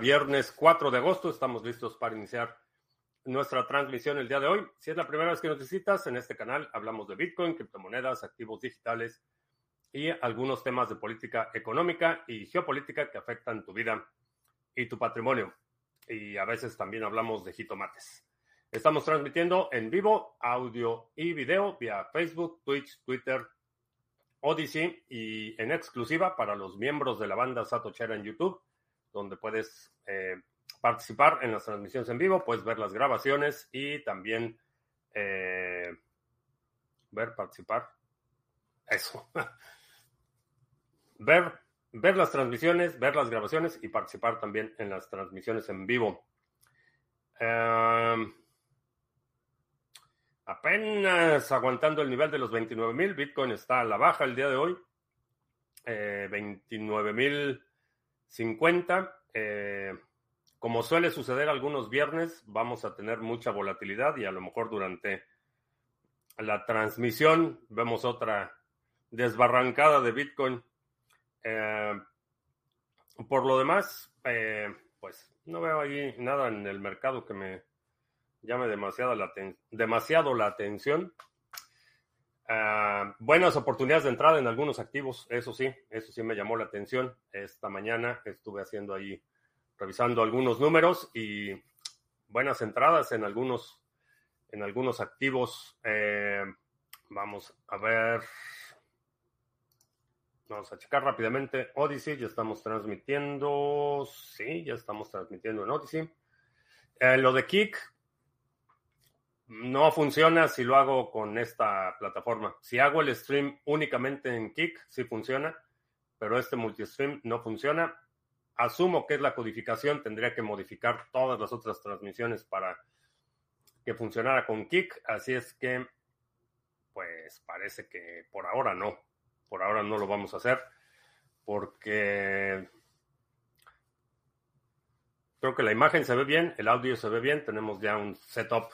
Viernes 4 de agosto, estamos listos para iniciar nuestra transmisión el día de hoy. Si es la primera vez que nos visitas en este canal, hablamos de Bitcoin, criptomonedas, activos digitales y algunos temas de política económica y geopolítica que afectan tu vida y tu patrimonio. Y a veces también hablamos de jitomates. Estamos transmitiendo en vivo audio y video vía Facebook, Twitch, Twitter, Odyssey y en exclusiva para los miembros de la banda Satochera en YouTube, donde puedes eh, participar en las transmisiones en vivo, puedes ver las grabaciones y también eh, ver, participar. Eso. ver, ver las transmisiones, ver las grabaciones y participar también en las transmisiones en vivo. Em, apenas aguantando el nivel de los 29 mil. Bitcoin está a la baja el día de hoy. Eh, 29 mil 50. Eh, como suele suceder algunos viernes, vamos a tener mucha volatilidad y a lo mejor durante la transmisión vemos otra desbarrancada de Bitcoin. Eh, por lo demás, eh, pues no veo ahí nada en el mercado que me llame demasiado la, demasiado la atención. Ah, buenas oportunidades de entrada en algunos activos, eso sí, eso sí me llamó la atención. Esta mañana estuve haciendo ahí, revisando algunos números y buenas entradas en algunos, en algunos activos. Eh, vamos a ver. Vamos a checar rápidamente. Odyssey, ya estamos transmitiendo. Sí, ya estamos transmitiendo en Odyssey. Eh, lo de Kik, no funciona si lo hago con esta plataforma. Si hago el stream únicamente en Kik, sí funciona, pero este multistream no funciona. Asumo que es la codificación, tendría que modificar todas las otras transmisiones para que funcionara con Kik, así es que, pues parece que por ahora no, por ahora no lo vamos a hacer, porque creo que la imagen se ve bien, el audio se ve bien, tenemos ya un setup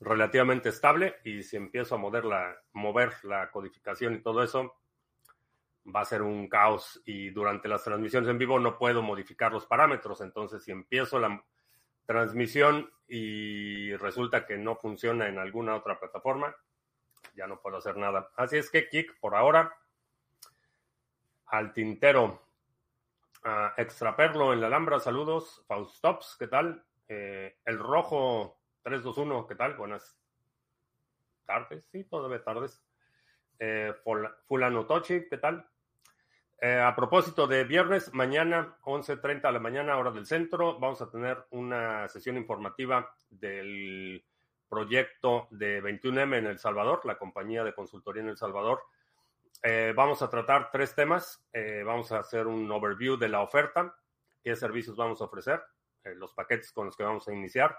relativamente estable y si empiezo a mover la, mover la codificación y todo eso, va a ser un caos y durante las transmisiones en vivo no puedo modificar los parámetros. Entonces, si empiezo la transmisión y resulta que no funciona en alguna otra plataforma, ya no puedo hacer nada. Así es que, Kik, por ahora, al tintero. Uh, Extraperlo en la Alhambra, saludos. Faustops, ¿qué tal? Eh, el rojo 321, ¿qué tal? Buenas tardes, sí, todavía tardes. Eh, Fulano Tochi, ¿qué tal? Eh, a propósito de viernes, mañana, 11.30 de la mañana, hora del centro, vamos a tener una sesión informativa del proyecto de 21M en El Salvador, la compañía de consultoría en El Salvador. Eh, vamos a tratar tres temas. Eh, vamos a hacer un overview de la oferta, qué servicios vamos a ofrecer, eh, los paquetes con los que vamos a iniciar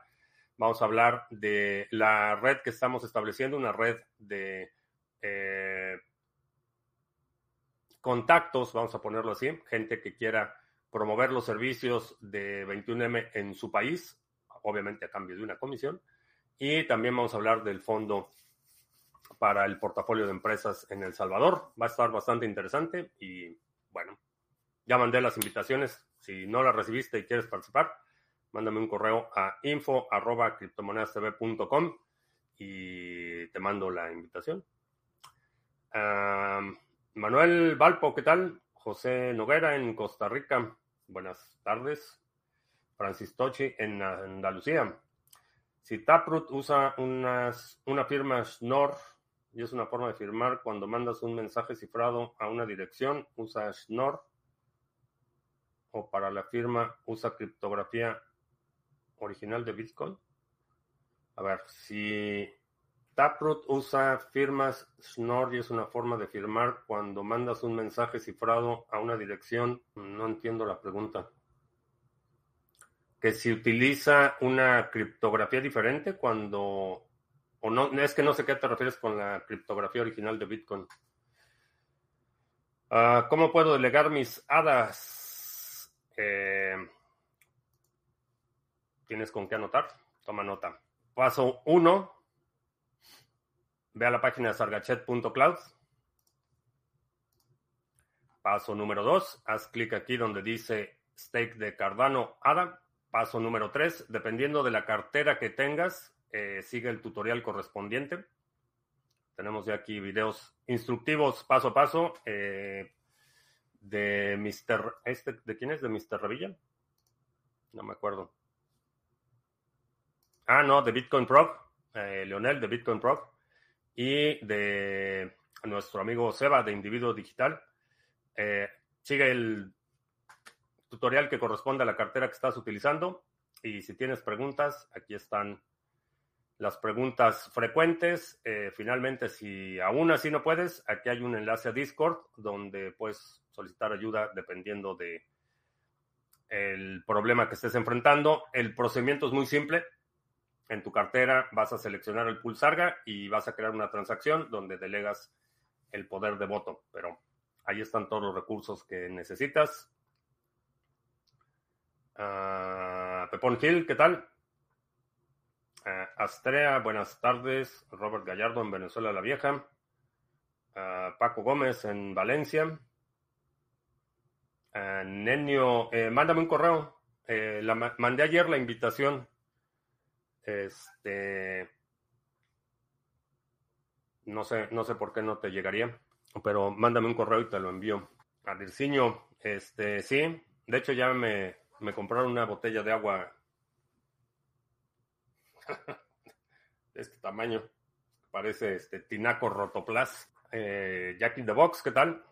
Vamos a hablar de la red que estamos estableciendo, una red de eh, contactos, vamos a ponerlo así, gente que quiera promover los servicios de 21M en su país, obviamente a cambio de una comisión. Y también vamos a hablar del fondo para el portafolio de empresas en El Salvador. Va a estar bastante interesante y bueno, ya mandé las invitaciones. Si no las recibiste y quieres participar, mándame un correo a info y te mando la invitación. Manuel Valpo, ¿qué tal? José Noguera en Costa Rica. Buenas tardes. Francis Tochi en Andalucía. Si Taproot usa una firma Schnorr y es una forma de firmar cuando mandas un mensaje cifrado a una dirección, usa Schnorr. O para la firma usa criptografía original de Bitcoin. A ver, si Taproot usa firmas Schnorr es una forma de firmar cuando mandas un mensaje cifrado a una dirección, no entiendo la pregunta. Que si utiliza una criptografía diferente cuando... O no, es que no sé qué te refieres con la criptografía original de Bitcoin. Ah, ¿Cómo puedo delegar mis hadas? Eh, tienes con qué anotar, toma nota. Paso 1, ve a la página sargachet.cloud. Paso número 2, haz clic aquí donde dice stake de Cardano ADA. Paso número 3, dependiendo de la cartera que tengas, eh, sigue el tutorial correspondiente. Tenemos ya aquí videos instructivos paso a paso eh, de Mr. Este, ¿De quién es? ¿De Mr. Revilla? No me acuerdo. Ah, no, de Bitcoin Pro. Eh, Leonel de Bitcoin Pro. Y de nuestro amigo Seba de Individuo Digital. sigue el tutorial que corresponde a la cartera que estás utilizando. Y si tienes preguntas, aquí están las preguntas frecuentes. Eh, finalmente, si aún así no puedes, aquí hay un enlace a Discord donde puedes solicitar ayuda dependiendo de el problema que estés enfrentando. El procedimiento es muy simple. En tu cartera vas a seleccionar el pulsarga y vas a crear una transacción donde delegas el poder de voto. Pero ahí están todos los recursos que necesitas. Uh, Pepón Gil, ¿qué tal? Uh, Astrea, buenas tardes. Robert Gallardo en Venezuela la Vieja. Uh, Paco Gómez en Valencia. Nenio, eh, mándame un correo. Eh, la, mandé ayer la invitación. Este. No sé, no sé por qué no te llegaría, pero mándame un correo y te lo envío. A este, sí. De hecho, ya me, me compraron una botella de agua de este tamaño. Parece este Tinaco Rotoplas. Eh, Jack in the Box, ¿qué tal?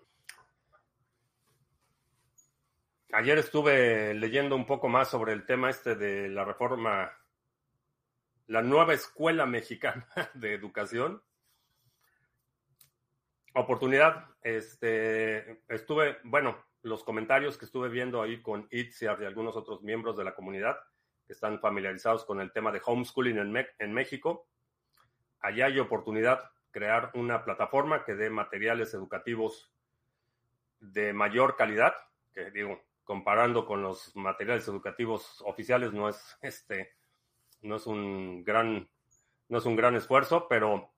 Ayer estuve leyendo un poco más sobre el tema este de la reforma, la nueva escuela mexicana de educación. Oportunidad, este, estuve, bueno, los comentarios que estuve viendo ahí con Itziar y algunos otros miembros de la comunidad que están familiarizados con el tema de homeschooling en, en México. Allá hay oportunidad crear una plataforma que dé materiales educativos de mayor calidad, que digo, comparando con los materiales educativos oficiales no es este no es un gran no es un gran esfuerzo, pero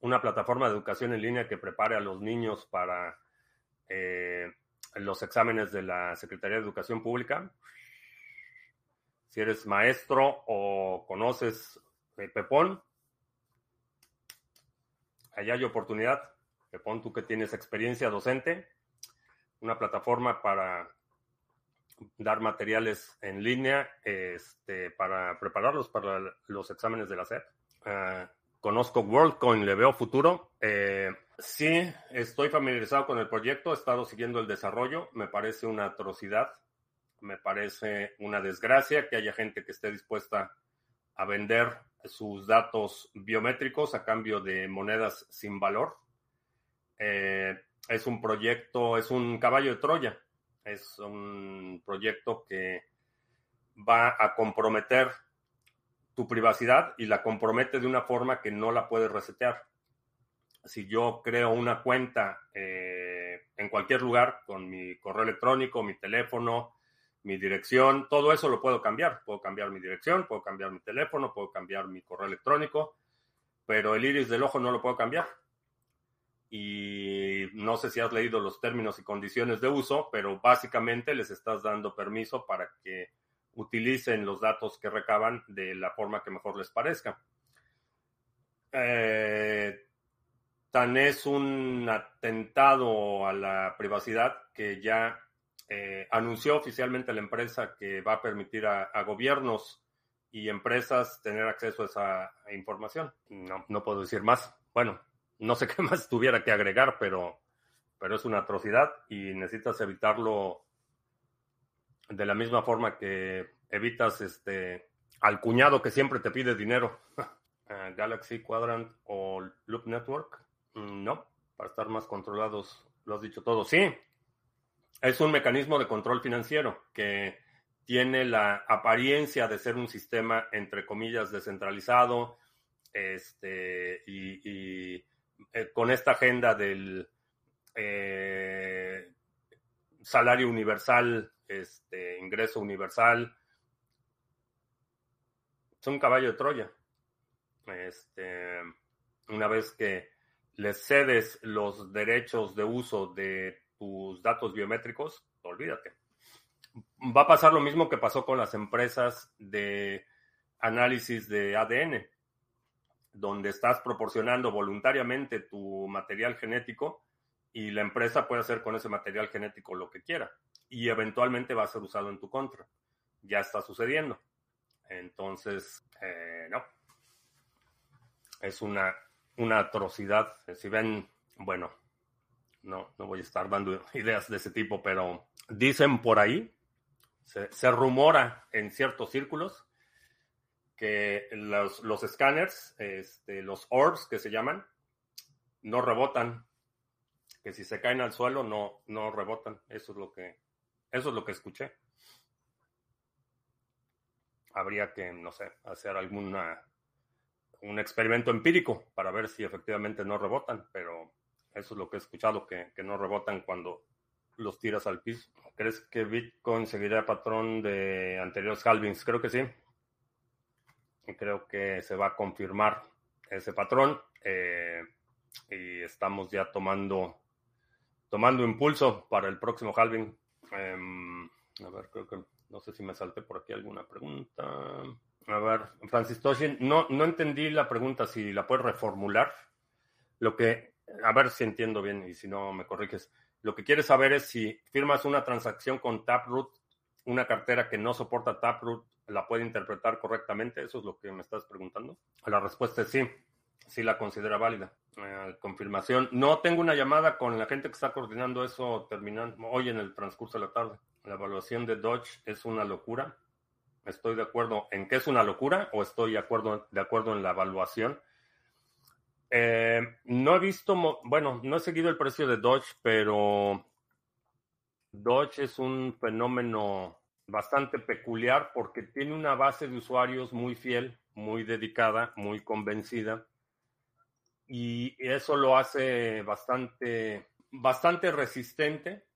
una plataforma de educación en línea que prepare a los niños para eh, los exámenes de la Secretaría de Educación Pública. Si eres maestro o conoces Pepón, allá hay oportunidad. Pepón, tú que tienes experiencia docente, una plataforma para dar materiales en línea este, para prepararlos para los exámenes de la SEP. Ah, conozco WorldCoin, le veo futuro. Eh, sí, estoy familiarizado con el proyecto, he estado siguiendo el desarrollo, me parece una atrocidad, me parece una desgracia que haya gente que esté dispuesta a vender sus datos biométricos a cambio de monedas sin valor. Eh, es un proyecto, es un caballo de Troya, es un proyecto que va a comprometer tu privacidad y la compromete de una forma que no la puedes resetear. Si yo creo una cuenta eh, en cualquier lugar con mi correo electrónico, mi teléfono, mi dirección, todo eso lo puedo cambiar. Puedo cambiar mi dirección, puedo cambiar mi teléfono, puedo cambiar mi correo electrónico, pero el iris del ojo no lo puedo cambiar. Y no sé si has leído los términos y condiciones de uso, pero básicamente les estás dando permiso para que utilicen los datos que recaban de la forma que mejor les parezca. Eh, tan es un atentado a la privacidad que ya eh, anunció oficialmente la empresa que va a permitir a, gobiernos y empresas tener acceso a esa información. No, no puedo decir más. Bueno, no sé qué más tuviera que agregar, pero, pero es una atrocidad y necesitas evitarlo de la misma forma que evitas este al cuñado que siempre te pide dinero. Ah, Galaxy Quadrant o Loop Network. Mm, no, para estar más controlados, lo has dicho todo. Sí, es un mecanismo de control financiero que tiene la apariencia de ser un sistema, entre comillas, descentralizado, este, y, eh, con esta agenda del eh, salario universal este, ingreso universal. Es un caballo de Troya. Este, una vez que le cedes los derechos de uso de tus datos biométricos, olvídate. va a pasar lo mismo que pasó con las empresas de análisis de ADN, donde estás proporcionando voluntariamente tu material genético y la empresa puede hacer con ese material genético lo que quiera y eventualmente va a ser usado en tu contra. Ya está sucediendo. Entonces, eh, no. Es una, una atrocidad. Si ven, bueno, no, no voy a estar dando ideas de ese tipo, pero dicen por ahí, se, rumora en ciertos círculos que los, los escáneres, este, los orbs que se llaman, no rebotan, que si se caen al suelo no, no rebotan. Eso es lo que, eso es lo que escuché. Habría que, no sé, hacer alguna un experimento empírico para ver si efectivamente no rebotan, pero eso es lo que he escuchado, que, que no rebotan cuando los tiras al piso. ¿Crees que Bitcoin seguirá patrón de anteriores halvings? Creo que sí. Creo que se va a confirmar ese patrón. Eh, y estamos ya tomando, tomando impulso para el próximo halving. Em, a ver, creo que no sé si me salté por aquí alguna pregunta. A ver, Francis Toshin, no, no entendí la pregunta, si la puedes reformular. Lo que, a ver si entiendo bien y si no me corriges. Lo que quieres saber es si firmas una transacción con Taproot, una cartera que no soporta Taproot, ¿la puede interpretar correctamente? Eso es lo que me estás preguntando. La respuesta es sí, sí la considera válida. Eh, confirmación. No tengo una llamada con la gente que está coordinando eso terminando hoy en el transcurso de la tarde. La evaluación de Dodge es una locura. Estoy de acuerdo en que es una locura o estoy de acuerdo, de acuerdo en la evaluación. Eh, no he visto, bueno, no he seguido el precio de Dodge, pero Dodge es un fenómeno bastante peculiar porque tiene una base de usuarios muy fiel, muy dedicada, muy convencida. Y eso lo hace bastante, bastante resistente.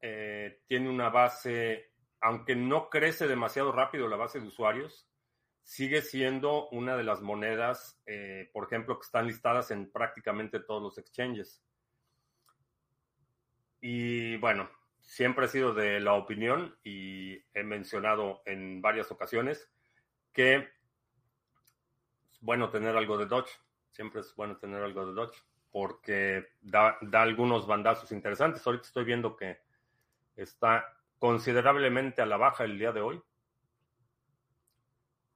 Eh, tiene una base, aunque no crece demasiado rápido la base de usuarios, sigue siendo una de las monedas, eh, por ejemplo, que están listadas en prácticamente todos los exchanges. Y bueno, siempre he sido de la opinión y he mencionado en varias ocasiones que es bueno tener algo de Dodge. Siempre es bueno tener algo de Dodge porque da, da algunos bandazos interesantes. Ahorita estoy viendo que está considerablemente a la baja el día de hoy.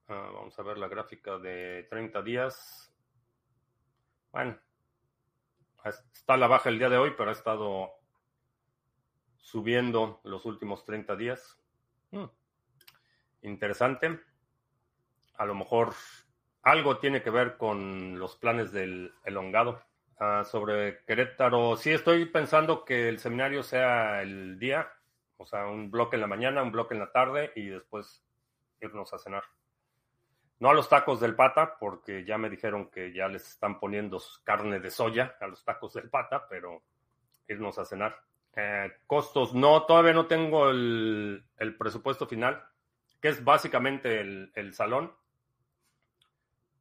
Ah, vamos a ver la gráfica de 30 días. Bueno, está a la baja el día de hoy, pero ha estado subiendo los últimos 30 días. Hmm, interesante. A lo mejor algo tiene que ver con los planes del elongado. Ah, sobre Querétaro, sí estoy pensando que el seminario sea el día, o sea, un bloque en la mañana, un bloque en la tarde y después irnos a cenar. No a los tacos del pata, porque ya me dijeron que ya les están poniendo carne de soya a los tacos del pata, pero irnos a cenar. Eh, costos, no, todavía no tengo el, presupuesto final, que es básicamente el, salón,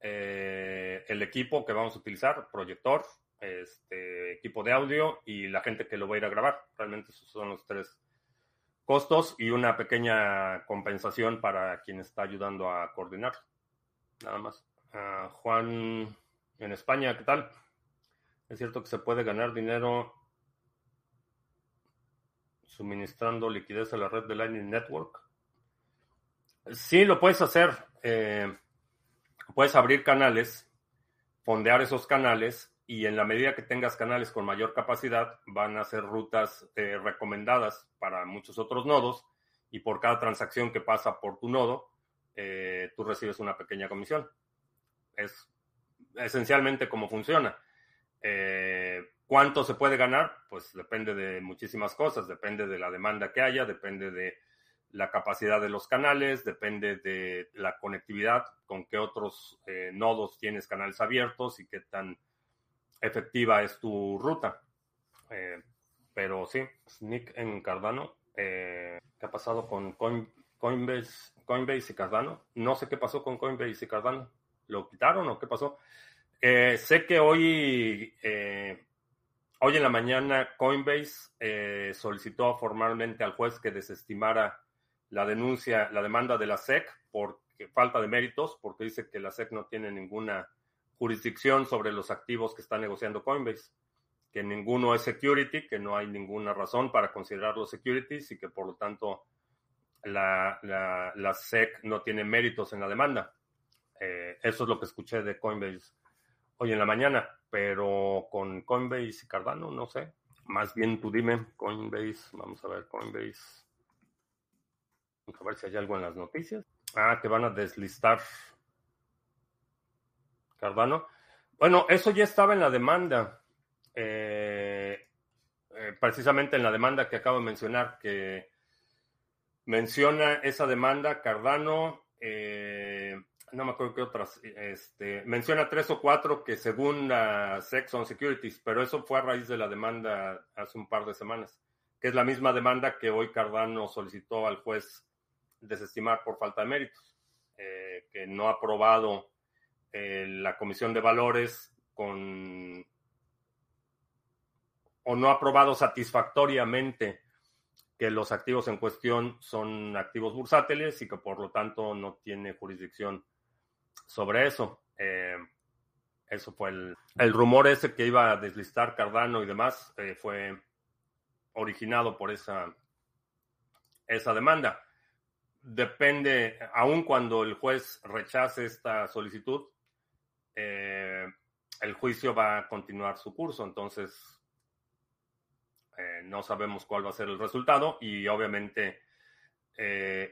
eh, el equipo que vamos a utilizar, proyector, este, equipo de audio y la gente que lo va a ir a grabar. Realmente esos son los tres costos y una pequeña compensación para quien está ayudando a coordinar nada más. Ah, Juan, en España, ¿qué tal? Es cierto que se puede ganar dinero suministrando liquidez a la red de Lightning Network. Sí, lo puedes hacer. Eh, puedes abrir canales, fondear esos canales y en la medida que tengas canales con mayor capacidad van a ser rutas eh, recomendadas para muchos otros nodos y por cada transacción que pasa por tu nodo eh, tú recibes una pequeña comisión. Es esencialmente cómo funciona. Eh, ¿Cuánto se puede ganar? Pues depende de muchísimas cosas, depende de la demanda que haya, depende de la capacidad de los canales, depende de la conectividad, con qué otros eh, nodos tienes canales abiertos y qué tan efectiva es tu ruta. pero sí, Nick en Cardano, ¿qué ha pasado con Coin, Coinbase, Coinbase y Cardano. No sé qué pasó con Coinbase y Cardano. ¿Lo quitaron o qué pasó? Eh, sé que hoy, eh, hoy en la mañana Coinbase eh, solicitó formalmente al juez que desestimara la denuncia, la demanda de la SEC por falta de méritos, porque dice que la SEC no tiene ninguna jurisdicción sobre los activos que está negociando Coinbase, que ninguno es security, que no hay ninguna razón para considerarlos securities y que por lo tanto la, la, SEC no tiene méritos en la demanda. Eh, eso es lo que escuché de Coinbase hoy en la mañana, pero con Coinbase y Cardano, no sé. Más bien tú dime, Coinbase, vamos a ver, Coinbase. Vamos a ver si hay algo en las noticias. Ah, que van a deslistar Cardano. Bueno, eso ya estaba en la demanda. Eh, eh, precisamente en la demanda que acabo de mencionar, que menciona esa demanda Cardano, eh, no me acuerdo qué otras, este, menciona tres o cuatro que según la SEC son securities, pero eso fue a raíz de la demanda hace un par de semanas, que es la misma demanda que hoy Cardano solicitó al juez desestimar por falta de méritos, eh, que no ha aprobado eh, la Comisión de Valores con o no ha aprobado satisfactoriamente que los activos en cuestión son activos bursátiles y que por lo tanto no tiene jurisdicción sobre eso. Eh, eso fue el, el, rumor ese que iba a deslistar Cardano y demás, eh, fue originado por esa, esa demanda. Depende, aun cuando el juez rechace esta solicitud, eh, el juicio va a continuar su curso. Entonces, no sabemos cuál va a ser el resultado y obviamente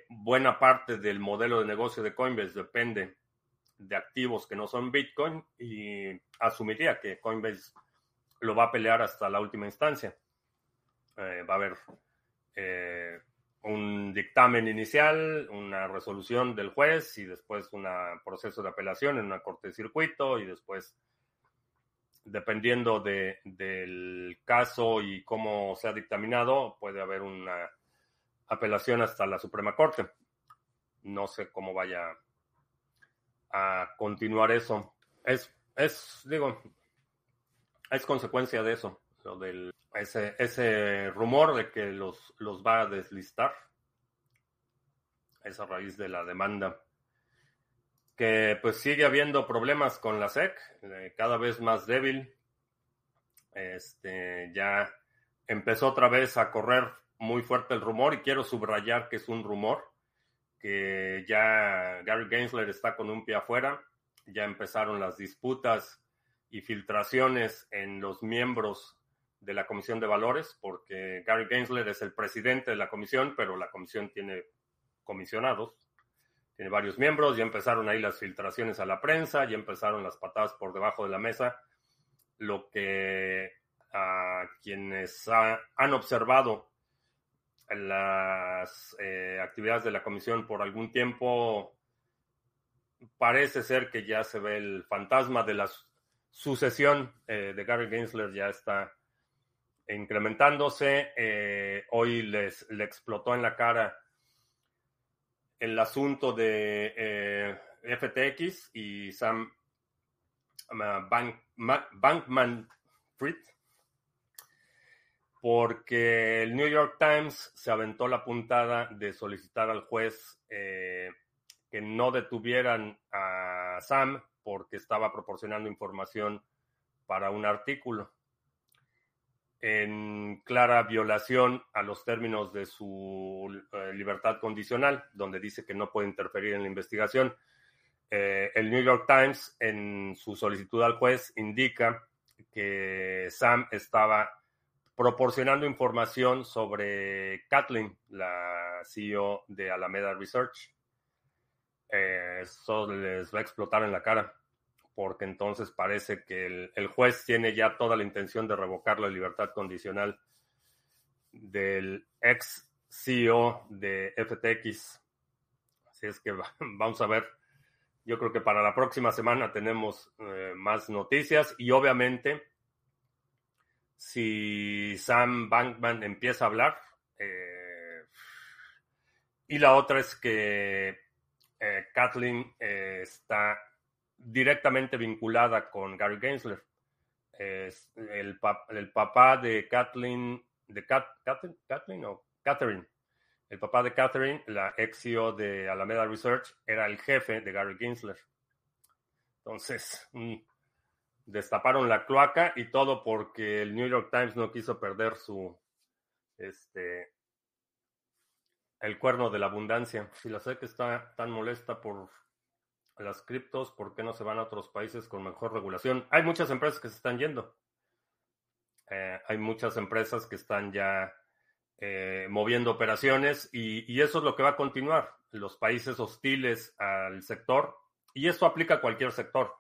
buena parte del modelo de negocio de Coinbase depende de activos que no son Bitcoin y asumiría que Coinbase lo va a pelear hasta la última instancia. Eh, va a haber eh, un dictamen inicial, una resolución del juez y después un proceso de apelación en una corte de circuito y después, dependiendo de, del caso y cómo sea dictaminado, puede haber una apelación hasta la Suprema Corte. No sé cómo vaya a continuar eso. Es, es, digo, es consecuencia de eso, lo del, ese, ese rumor de que los, los va a deslistar. Es a raíz de la demanda. Que pues sigue habiendo problemas con la SEC, eh, cada vez más débil. Este, ya empezó otra vez a correr muy fuerte el rumor y quiero subrayar que es un rumor que ya Gary Gensler está con un pie afuera, ya empezaron las disputas y filtraciones en los miembros de la Comisión de Valores, porque Gary Gensler es el presidente de la comisión, pero la comisión tiene comisionados, tiene varios miembros, ya empezaron ahí las filtraciones a la prensa, ya empezaron las patadas por debajo de la mesa, lo que a quienes han observado las eh, actividades de la comisión por algún tiempo, parece ser que ya se ve el fantasma de la sucesión eh, de Gary Gensler ya está incrementándose. Eh, hoy les le explotó en la cara el asunto de FTX y Sam Bankman Fried porque el New York Times se aventó la puntada de solicitar al juez eh, que no detuvieran a Sam porque estaba proporcionando información para un artículo en clara violación a los términos de su eh, libertad condicional, donde dice que no puede interferir en la investigación. Eh, el New York Times, en su solicitud al juez, indica que Sam estaba proporcionando información sobre Kathleen, la CEO de Alameda Research. Eh, eso les va a explotar en la cara, porque entonces parece que el, juez tiene ya toda la intención de revocar la libertad condicional del ex CEO de FTX. Así es que vamos a ver. Yo creo que para la próxima semana tenemos eh, más noticias y obviamente si Sam Bankman empieza a hablar. Eh, y la otra es que eh, Kathleen eh, está directamente vinculada con Gary Gensler. El, papá de Kathleen, de Kathleen o Catherine, el papá de Catherine, la ex CEO de Alameda Research, era el jefe de Gary Ginsler. Entonces, mm, destaparon la cloaca y todo porque el New York Times no quiso perder su, este, el cuerno de la abundancia. Si la que está tan molesta por las criptos, ¿por qué no se van a otros países con mejor regulación? Hay muchas empresas que se están yendo. Eh, hay muchas empresas que están ya eh, moviendo operaciones y, eso es lo que va a continuar. Los países hostiles al sector, y esto aplica a cualquier sector.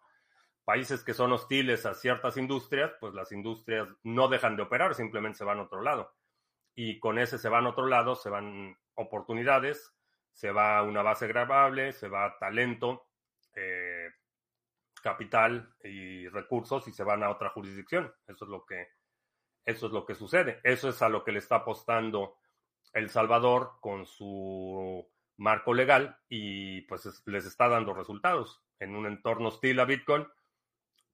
Países que son hostiles a ciertas industrias, pues las industrias no dejan de operar, simplemente se van a otro lado. Y con ese se van a otro lado, se van oportunidades, se va una base grabable, se va talento, eh, capital y recursos y se van a otra jurisdicción. Eso es lo que eso es lo que sucede. Eso es a lo que le está apostando El Salvador con su marco legal y pues les está dando resultados. En un entorno hostil a Bitcoin,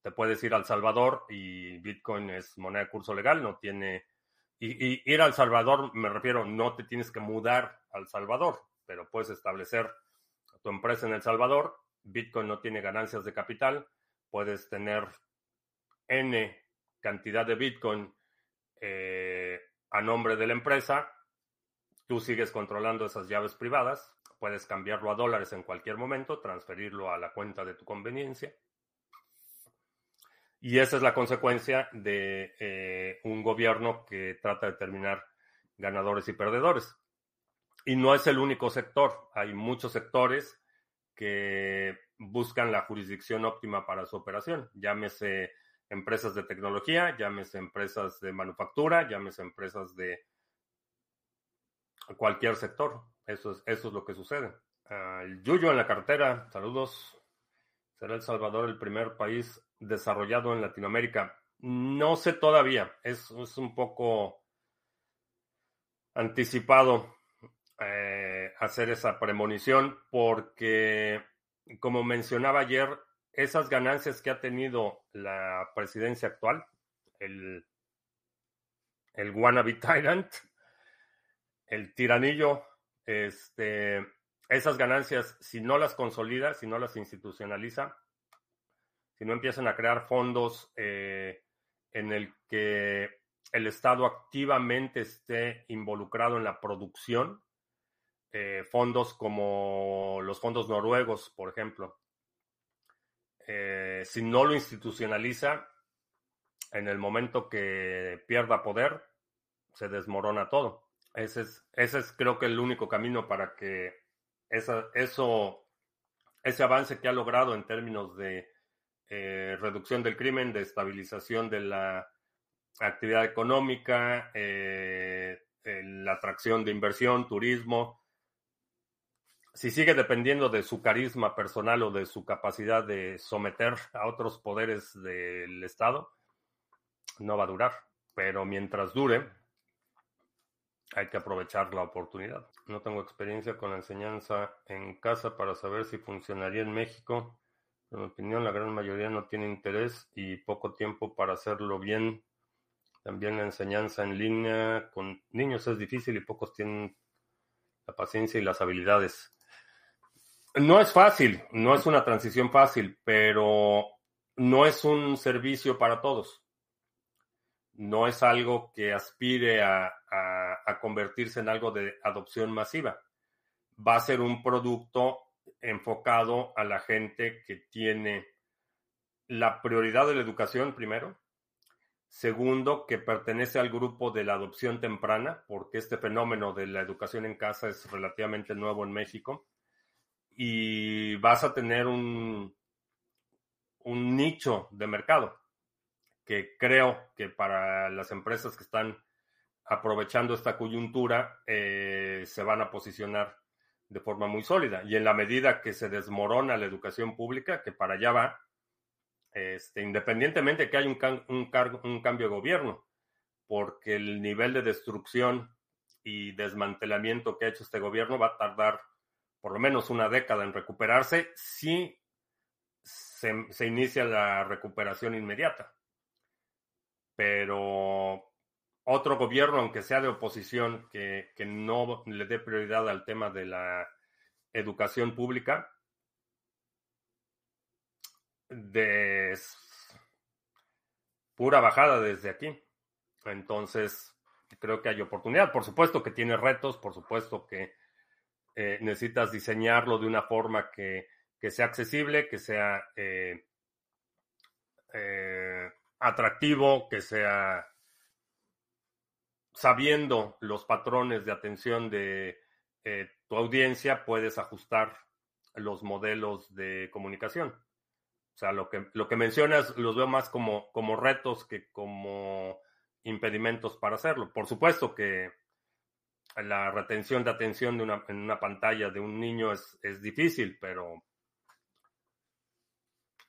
te puedes ir al Salvador y Bitcoin es moneda de curso legal, no tiene... Y, ir al Salvador, me refiero, no te tienes que mudar al Salvador, pero puedes establecer tu empresa en El Salvador. Bitcoin no tiene ganancias de capital, puedes tener N cantidad de Bitcoin eh, a nombre de la empresa. Tú sigues controlando esas llaves privadas. Puedes cambiarlo a dólares en cualquier momento, transferirlo a la cuenta de tu conveniencia. Y esa es la consecuencia de eh, un gobierno que trata de determinar ganadores y perdedores. Y no es el único sector. Hay muchos sectores que buscan la jurisdicción óptima para su operación. Llámese empresas de tecnología, llámese empresas de manufactura, llámese empresas de cualquier sector. Eso es, eso es lo que sucede. el Yuyo en la cartera, saludos. ¿Será El Salvador el primer país desarrollado en Latinoamérica? No sé todavía, es, un poco anticipado eh, hacer esa premonición porque, como mencionaba ayer, esas ganancias que ha tenido la presidencia actual, el, el wannabe tyrant, el tiranillo, este, esas ganancias, si no las consolida, si no las institucionaliza, si no empiezan a crear fondos eh, en el que el Estado activamente esté involucrado en la producción, eh, fondos como los fondos noruegos, por ejemplo, eh, si no lo institucionaliza, en el momento que pierda poder, se desmorona todo. Ese es, ese es creo que el único camino para que esa, eso, ese avance que ha logrado en términos de eh, reducción del crimen, de estabilización de la actividad económica, eh, la atracción de inversión, turismo, si sigue dependiendo de su carisma personal o de su capacidad de someter a otros poderes del Estado, no va a durar. Pero mientras dure, hay que aprovechar la oportunidad. No tengo experiencia con la enseñanza en casa para saber si funcionaría en México. En mi opinión, la gran mayoría no tiene interés y poco tiempo para hacerlo bien. También la enseñanza en línea con niños es difícil y pocos tienen la paciencia y las habilidades. No es fácil, no es una transición fácil, pero no es un servicio para todos. No es algo que aspire a, convertirse en algo de adopción masiva. Va a ser un producto enfocado a la gente que tiene la prioridad de la educación, primero. Segundo, que pertenece al grupo de la adopción temprana, porque este fenómeno de la educación en casa es relativamente nuevo en México y vas a tener un, un nicho de mercado que creo que para las empresas que están aprovechando esta coyuntura eh, se van a posicionar de forma muy sólida. Y en la medida que se desmorona la educación pública, que para allá va, este, independientemente de que haya un, cambio de gobierno, porque el nivel de destrucción y desmantelamiento que ha hecho este gobierno va a tardar por lo menos una década en recuperarse si se, inicia la recuperación inmediata. Pero otro gobierno, aunque sea de oposición, que, que no le dé prioridad al tema de la educación pública, de pura bajada desde aquí. Entonces, creo que hay oportunidad. Por supuesto que tiene retos, por supuesto que eh, necesitas diseñarlo de una forma que, que sea accesible, que sea eh, eh, atractivo, que sea sabiendo los patrones de atención de tu audiencia, puedes ajustar los modelos de comunicación. O sea, lo que, lo que mencionas los veo más como, como retos que como impedimentos para hacerlo. Por supuesto que la retención de atención de una, en una pantalla de un niño es, es difícil, pero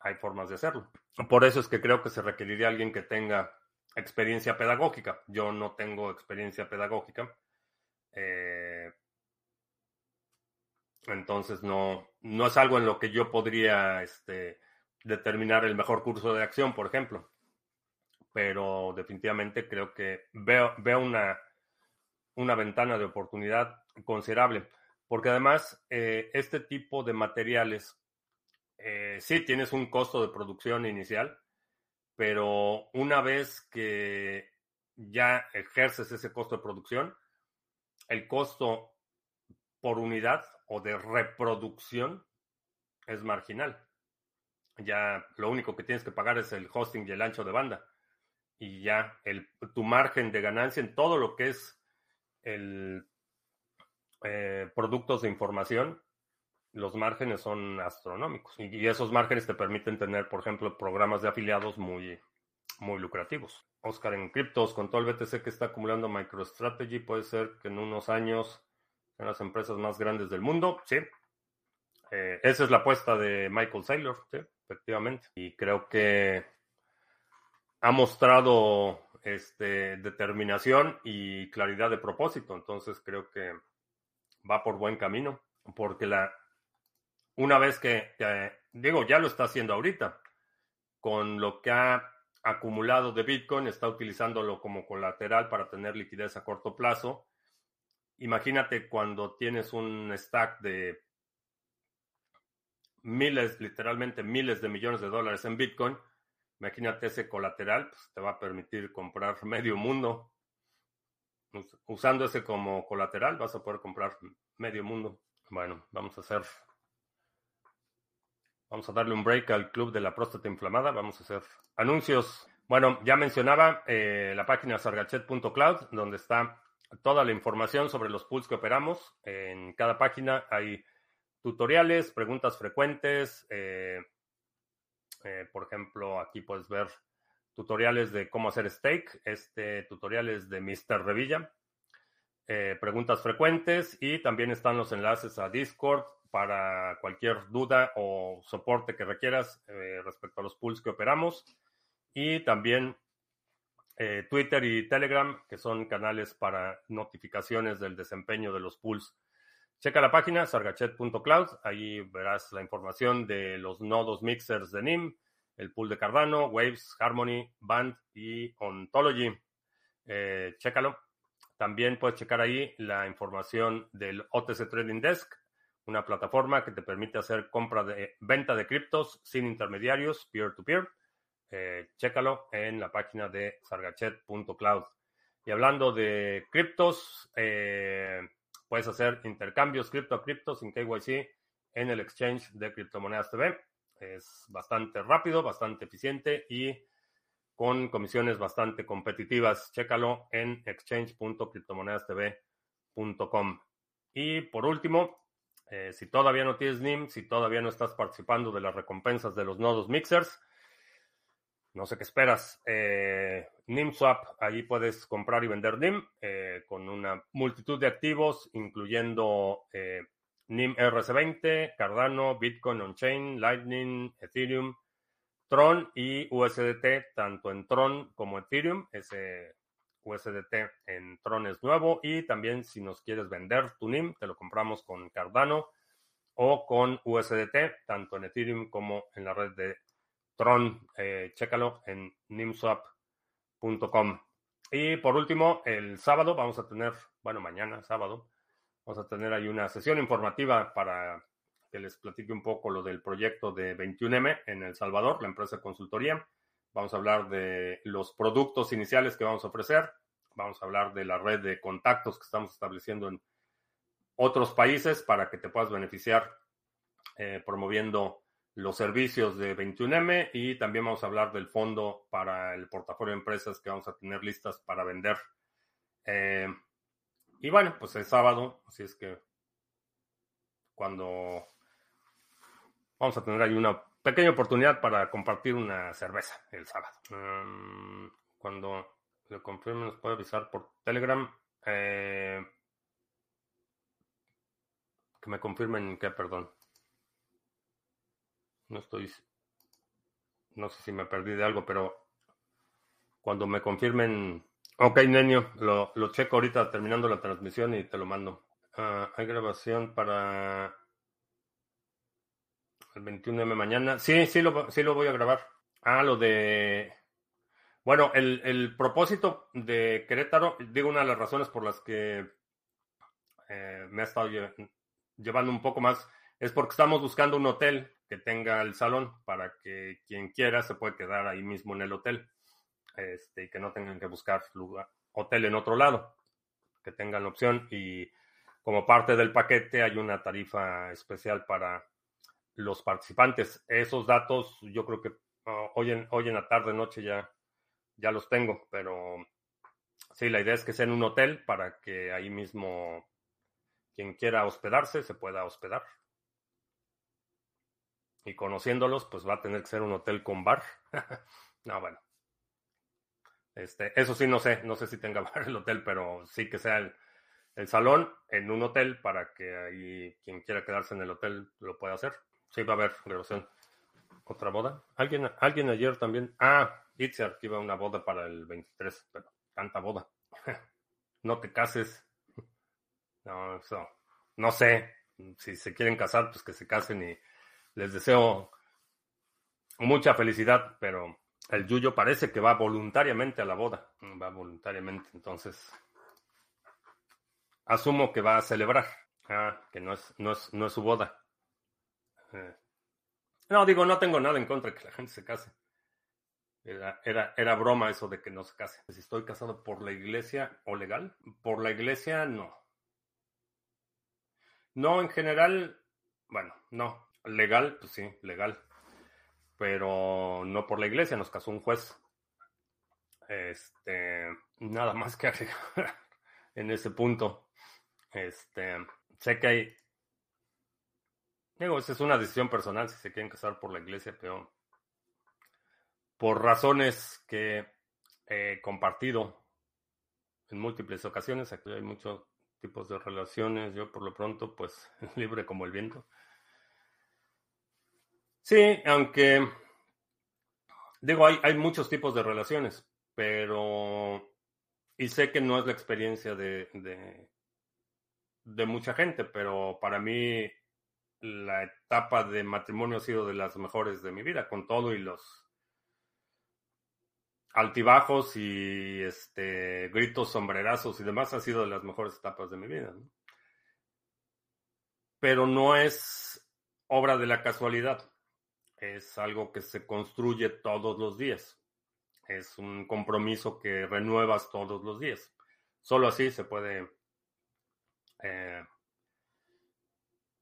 hay formas de hacerlo. Por eso es que creo que se requeriría alguien que tenga experiencia pedagógica. Yo no tengo experiencia pedagógica. Eh, entonces no, no es algo en lo que yo podría este, determinar el mejor curso de acción, por ejemplo. Pero definitivamente creo que veo, veo una, una ventana de oportunidad considerable. Porque además, eh, este tipo de materiales, eh, sí tienes un costo de producción inicial, pero una vez que ya ejerces ese costo de producción, el costo por unidad o de reproducción es marginal ya lo único que tienes que pagar es el hosting y el ancho de banda. Y ya el, tu margen de ganancia en todo lo que es el eh, productos de información, los márgenes son astronómicos. Y, esos márgenes te permiten tener, por ejemplo, programas de afiliados muy, muy lucrativos. Oscar, en criptos, con todo el BTC que está acumulando MicroStrategy, puede ser que en unos años sean las empresas más grandes del mundo. Sí. Eh, esa es la apuesta de Michael Saylor. Efectivamente. Y creo que ha mostrado este, determinación y claridad de propósito. Entonces creo que va por buen camino. Porque la una vez que, digo, ya lo está haciendo ahorita, con lo que ha acumulado de Bitcoin, está utilizándolo como colateral para tener liquidez a corto plazo. Imagínate cuando tienes un stack de miles, literalmente miles de millones de dólares en Bitcoin, imagínate ese colateral, pues te va a permitir comprar medio mundo. Usando ese como colateral vas a poder comprar medio mundo. Bueno, vamos a hacer, vamos a darle un break al club de la próstata inflamada. Vamos a hacer anuncios. Bueno, ya mencionaba eh, la página sargachet.cloud, donde está toda la información sobre los pools que operamos. En cada página hay tutoriales, preguntas frecuentes. Eh, eh, por ejemplo, aquí puedes ver tutoriales de cómo hacer stake. Este tutorial es de Mr. Revilla. Preguntas frecuentes y también están los enlaces a Discord para cualquier duda o soporte que requieras respecto a los pools que operamos. Y también Twitter y Telegram, que son canales para notificaciones del desempeño de los pools Checa la página sargachet.cloud, ahí verás la información de los nodos mixers de NIM, el pool de Cardano, Waves, Harmony, Band y Ontology. Eh, chécalo. También puedes checar ahí la información del OTC Trading Desk, una plataforma que te permite hacer compra de venta de criptos sin intermediarios, peer-to-peer. Eh, chécalo en la página de sargachet.cloud. Y hablando de criptos, eh, Puedes hacer intercambios cripto a cripto sin KYC en el exchange de Criptomonedas TV. Es bastante rápido, bastante eficiente y con comisiones bastante competitivas. Chécalo en exchange.criptomonedastv.com. Y por último, eh, si todavía no tienes NIM, si todavía no estás participando de las recompensas de los nodos mixers, no sé qué esperas. Eh, NIMSwap, allí puedes comprar y vender NIM eh, con una multitud de activos, incluyendo eh, NIM RC20, Cardano, Bitcoin On-Chain, Lightning, Ethereum, Tron y USDT, tanto en Tron como Ethereum. Ese USDT en Tron es nuevo y también si nos quieres vender tu NIM, te lo compramos con Cardano o con USDT, tanto en Ethereum como en la red de Tron, eh, chécalo en nimswap.com. Y por último, el sábado vamos a tener, bueno, mañana, sábado, vamos a tener ahí una sesión informativa para que les platique un poco lo del proyecto de 21M en El Salvador, la empresa de consultoría. Vamos a hablar de los productos iniciales que vamos a ofrecer. Vamos a hablar de la red de contactos que estamos estableciendo en otros países para que te puedas beneficiar eh, promoviendo los servicios de 21M y también vamos a hablar del fondo para el portafolio de empresas que vamos a tener listas para vender. Eh, y bueno, pues es sábado, así es que cuando vamos a tener ahí una pequeña oportunidad para compartir una cerveza el sábado. Mm, cuando le confirme nos puede avisar por Telegram. Eh, que me confirmen que, perdón. No estoy. No sé si me perdí de algo, pero cuando me confirmen. Ok, Nenio, lo, lo checo ahorita terminando la transmisión y te lo mando. Ah, hay grabación para el 21M mañana. Sí, sí lo, sí lo voy a grabar. Ah, lo de... Bueno, el, el propósito de Querétaro, digo, una de las razones por las que eh, me ha estado llevando un poco más, es porque estamos buscando un hotel que tenga el salón para que quien quiera se puede quedar ahí mismo en el hotel este, y que no tengan que buscar hotel en otro lado, que tengan la opción y como parte del paquete hay una tarifa especial para los participantes. Esos datos yo creo que ah, hoy, en, hoy en la tarde, noche ya, ya los tengo, pero sí, la idea es que sea en un hotel para que ahí mismo quien quiera hospedarse se pueda hospedar. Y conociéndolos, pues va a tener que ser un hotel con bar. no, bueno. Este, eso sí, no sé, no sé si tenga bar el hotel, pero sí que sea el, el salón en un hotel para que ahí quien quiera quedarse en el hotel lo pueda hacer. Sí, va a haber grabación. ¿Otra boda? ¿Alguien, alguien ayer también. Ah, Itzer, iba una boda para el 23, pero tanta boda. no te cases. No, eso. No sé. Si se quieren casar, pues que se casen y les deseo mucha felicidad, pero el Yuyo parece que va voluntariamente a la boda. Va voluntariamente, entonces. Asumo que va a celebrar. Ah, que no es, no es, no es su boda. Eh, no, digo, no tengo nada en contra de que la gente se case. Era, era, era, broma eso de que no se case. Si estoy casado por la iglesia o legal, por la iglesia no. No, en general, bueno, no. Legal, pues sí, legal. Pero no por la iglesia, nos casó un juez. Este, nada más que agregar en ese punto. Este, sé que hay Digo, esa es una decisión personal si se quieren casar por la iglesia, pero por razones que he compartido en múltiples ocasiones, aquí hay muchos tipos de relaciones, yo por lo pronto, pues libre como el viento. Sí, aunque digo, hay, hay muchos tipos de relaciones, pero y sé que no es la experiencia de, de, de mucha gente, pero para mí la etapa de matrimonio ha sido de las mejores de mi vida, con todo y los altibajos y este gritos sombrerazos y demás, ha sido de las mejores etapas de mi vida. Pero no es obra de la casualidad, es algo que se construye todos los días, es un compromiso que renuevas todos los días. Solo así se puede eh,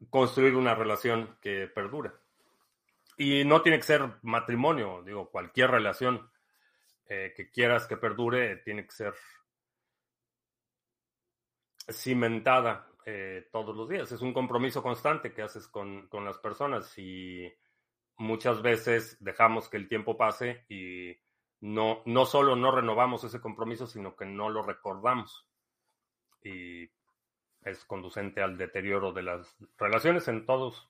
construir una relación que perdure. Y no tiene que ser matrimonio, digo, cualquier relación eh, que quieras que perdure tiene que ser cimentada eh, todos los días. Es un compromiso constante que haces con, con, las personas y muchas veces dejamos que el tiempo pase y no, no solo no renovamos ese compromiso, sino que no lo recordamos. Y es conducente al deterioro de las relaciones en todos,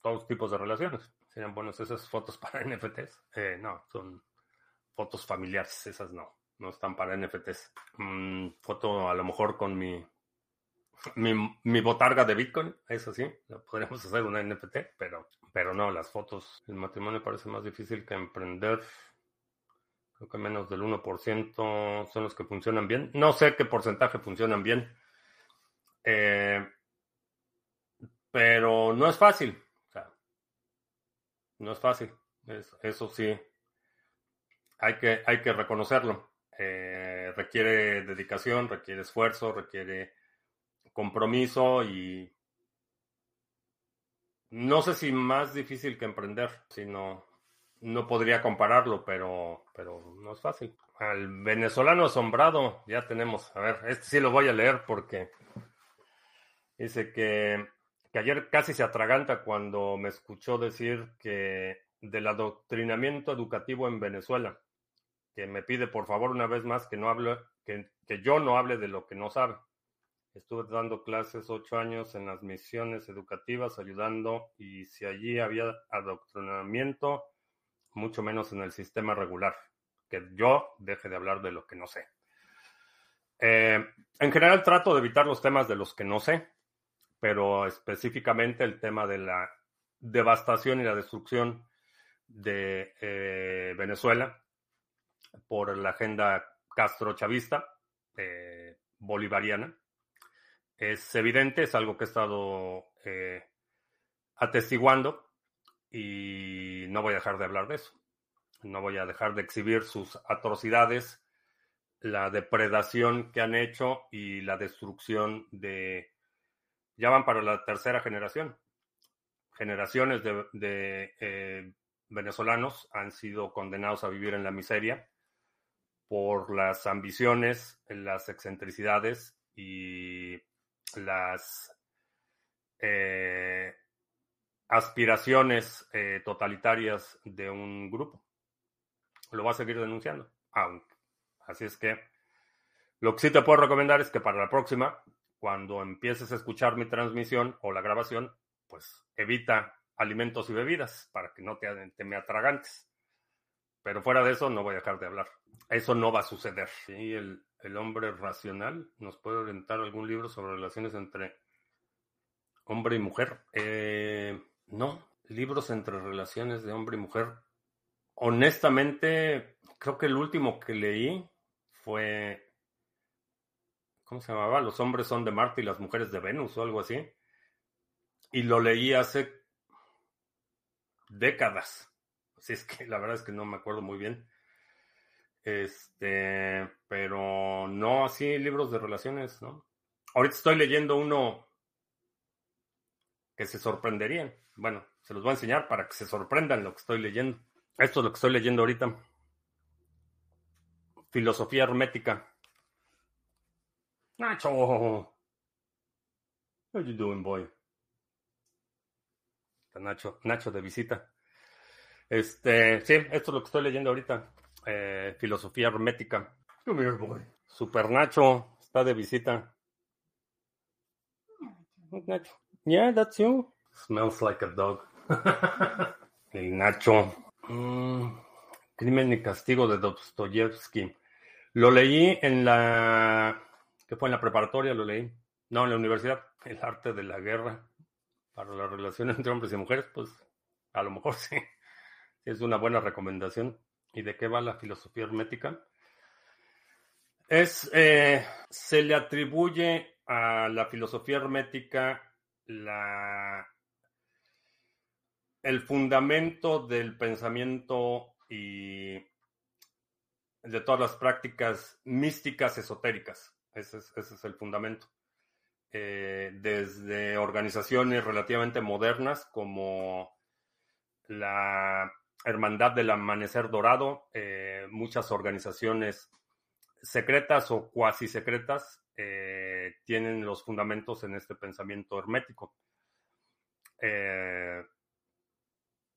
todos tipos de relaciones. Serían buenas esas fotos para NFTs. Eh, no, son fotos familiares, esas no, no están para NFTs. Mm, foto a lo mejor con mi, mi, mi, botarga de Bitcoin, eso sí, podríamos hacer una NFT, pero, pero no, las fotos, el matrimonio parece más difícil que emprender Creo que menos del 1% son los que funcionan bien. No sé qué porcentaje funcionan bien. Eh, pero no es fácil. no es fácil. eso sí. Hay que, hay que reconocerlo. Eh, requiere dedicación, requiere esfuerzo, requiere compromiso y no sé si más difícil que emprender, sino no podría compararlo, pero, pero no es fácil. Al venezolano asombrado, ya tenemos, a ver, este sí lo voy a leer porque dice que, que ayer casi se atraganta cuando me escuchó decir que del adoctrinamiento educativo en Venezuela, que me pide por favor una vez más que no hable, que, que yo no hable de lo que no sabe. Estuve dando clases ocho años en las misiones educativas, ayudando, y si allí había adoctrinamiento, mucho menos en el sistema regular. Que yo deje de hablar de lo que no sé. Eh, en general trato de evitar los temas de los que no sé, pero específicamente el tema de la devastación y la destrucción de eh, Venezuela por la agenda castro-chavista eh, bolivariana. Es evidente, es algo que he estado atestiguando y no voy a dejar de hablar de eso. No voy a dejar de exhibir sus atrocidades, la depredación que han hecho y la destrucción de... Ya van para la tercera generación. Generaciones de, eh, venezolanos han sido condenados a vivir en la miseria por las ambiciones, las excentricidades y las eh, aspiraciones eh, totalitarias de un grupo. Lo va a seguir denunciando. Así es que lo que sí te puedo recomendar es que para la próxima, cuando empieces a escuchar mi transmisión o la grabación, pues evita alimentos y bebidas para que no te, me atragantes. Pero fuera de eso, no voy a dejar de hablar. Eso no va a suceder. Sí, el, el hombre racional nos puede orientar algún libro sobre relaciones entre hombre y mujer. Eh, no, libros entre relaciones de hombre y mujer. Honestamente, creo que el último que leí fue, ¿cómo se llamaba? Los hombres son de Marte y las mujeres de Venus o algo así. Y lo leí hace décadas. Así es que la verdad es que no me acuerdo muy bien. Este, pero no así libros de relaciones, ¿no? Ahorita estoy leyendo uno que se sorprenderían. Bueno, se los voy a enseñar para que se sorprendan lo que estoy leyendo. Esto es lo que estoy leyendo ahorita. Filosofía hermética. Nacho. How you doing, boy? Está Nacho, Nacho de visita. Este, sí, esto es lo que estoy leyendo ahorita. Eh, filosofía hermética. Come here, boy. Super Nacho está de visita. Nacho. Yeah, that's you. Smells like a dog. El Nacho. Mm, Crimen y castigo de Dostoyevsky. Lo leí en la. ¿Qué fue en la preparatoria? Lo leí. No, en la universidad. El arte de la guerra. Para la relación entre hombres y mujeres, pues a lo mejor sí. Es una buena recomendación. ¿Y de qué va la filosofía hermética? Es. Eh, se le atribuye a la filosofía hermética la el fundamento del pensamiento y de todas las prácticas místicas esotéricas. Ese es, el fundamento. Eh, desde organizaciones relativamente modernas como la Hermandad del Amanecer Dorado, eh, muchas organizaciones secretas o cuasi secretas eh, tienen los fundamentos en este pensamiento hermético.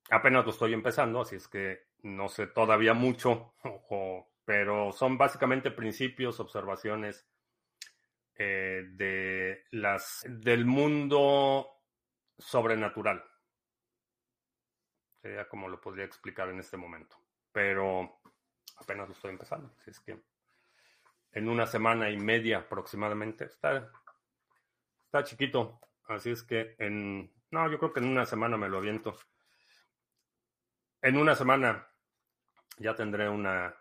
Apenas lo estoy empezando, así es que no sé todavía mucho, pero son básicamente principios, observaciones eh, de las del mundo sobrenatural. Sería como lo podría explicar en este momento. Pero apenas lo estoy empezando. Así es que en una semana y media aproximadamente. Está, está chiquito. Así es que en. No, yo creo que en una semana me lo aviento en una semana ya tendré una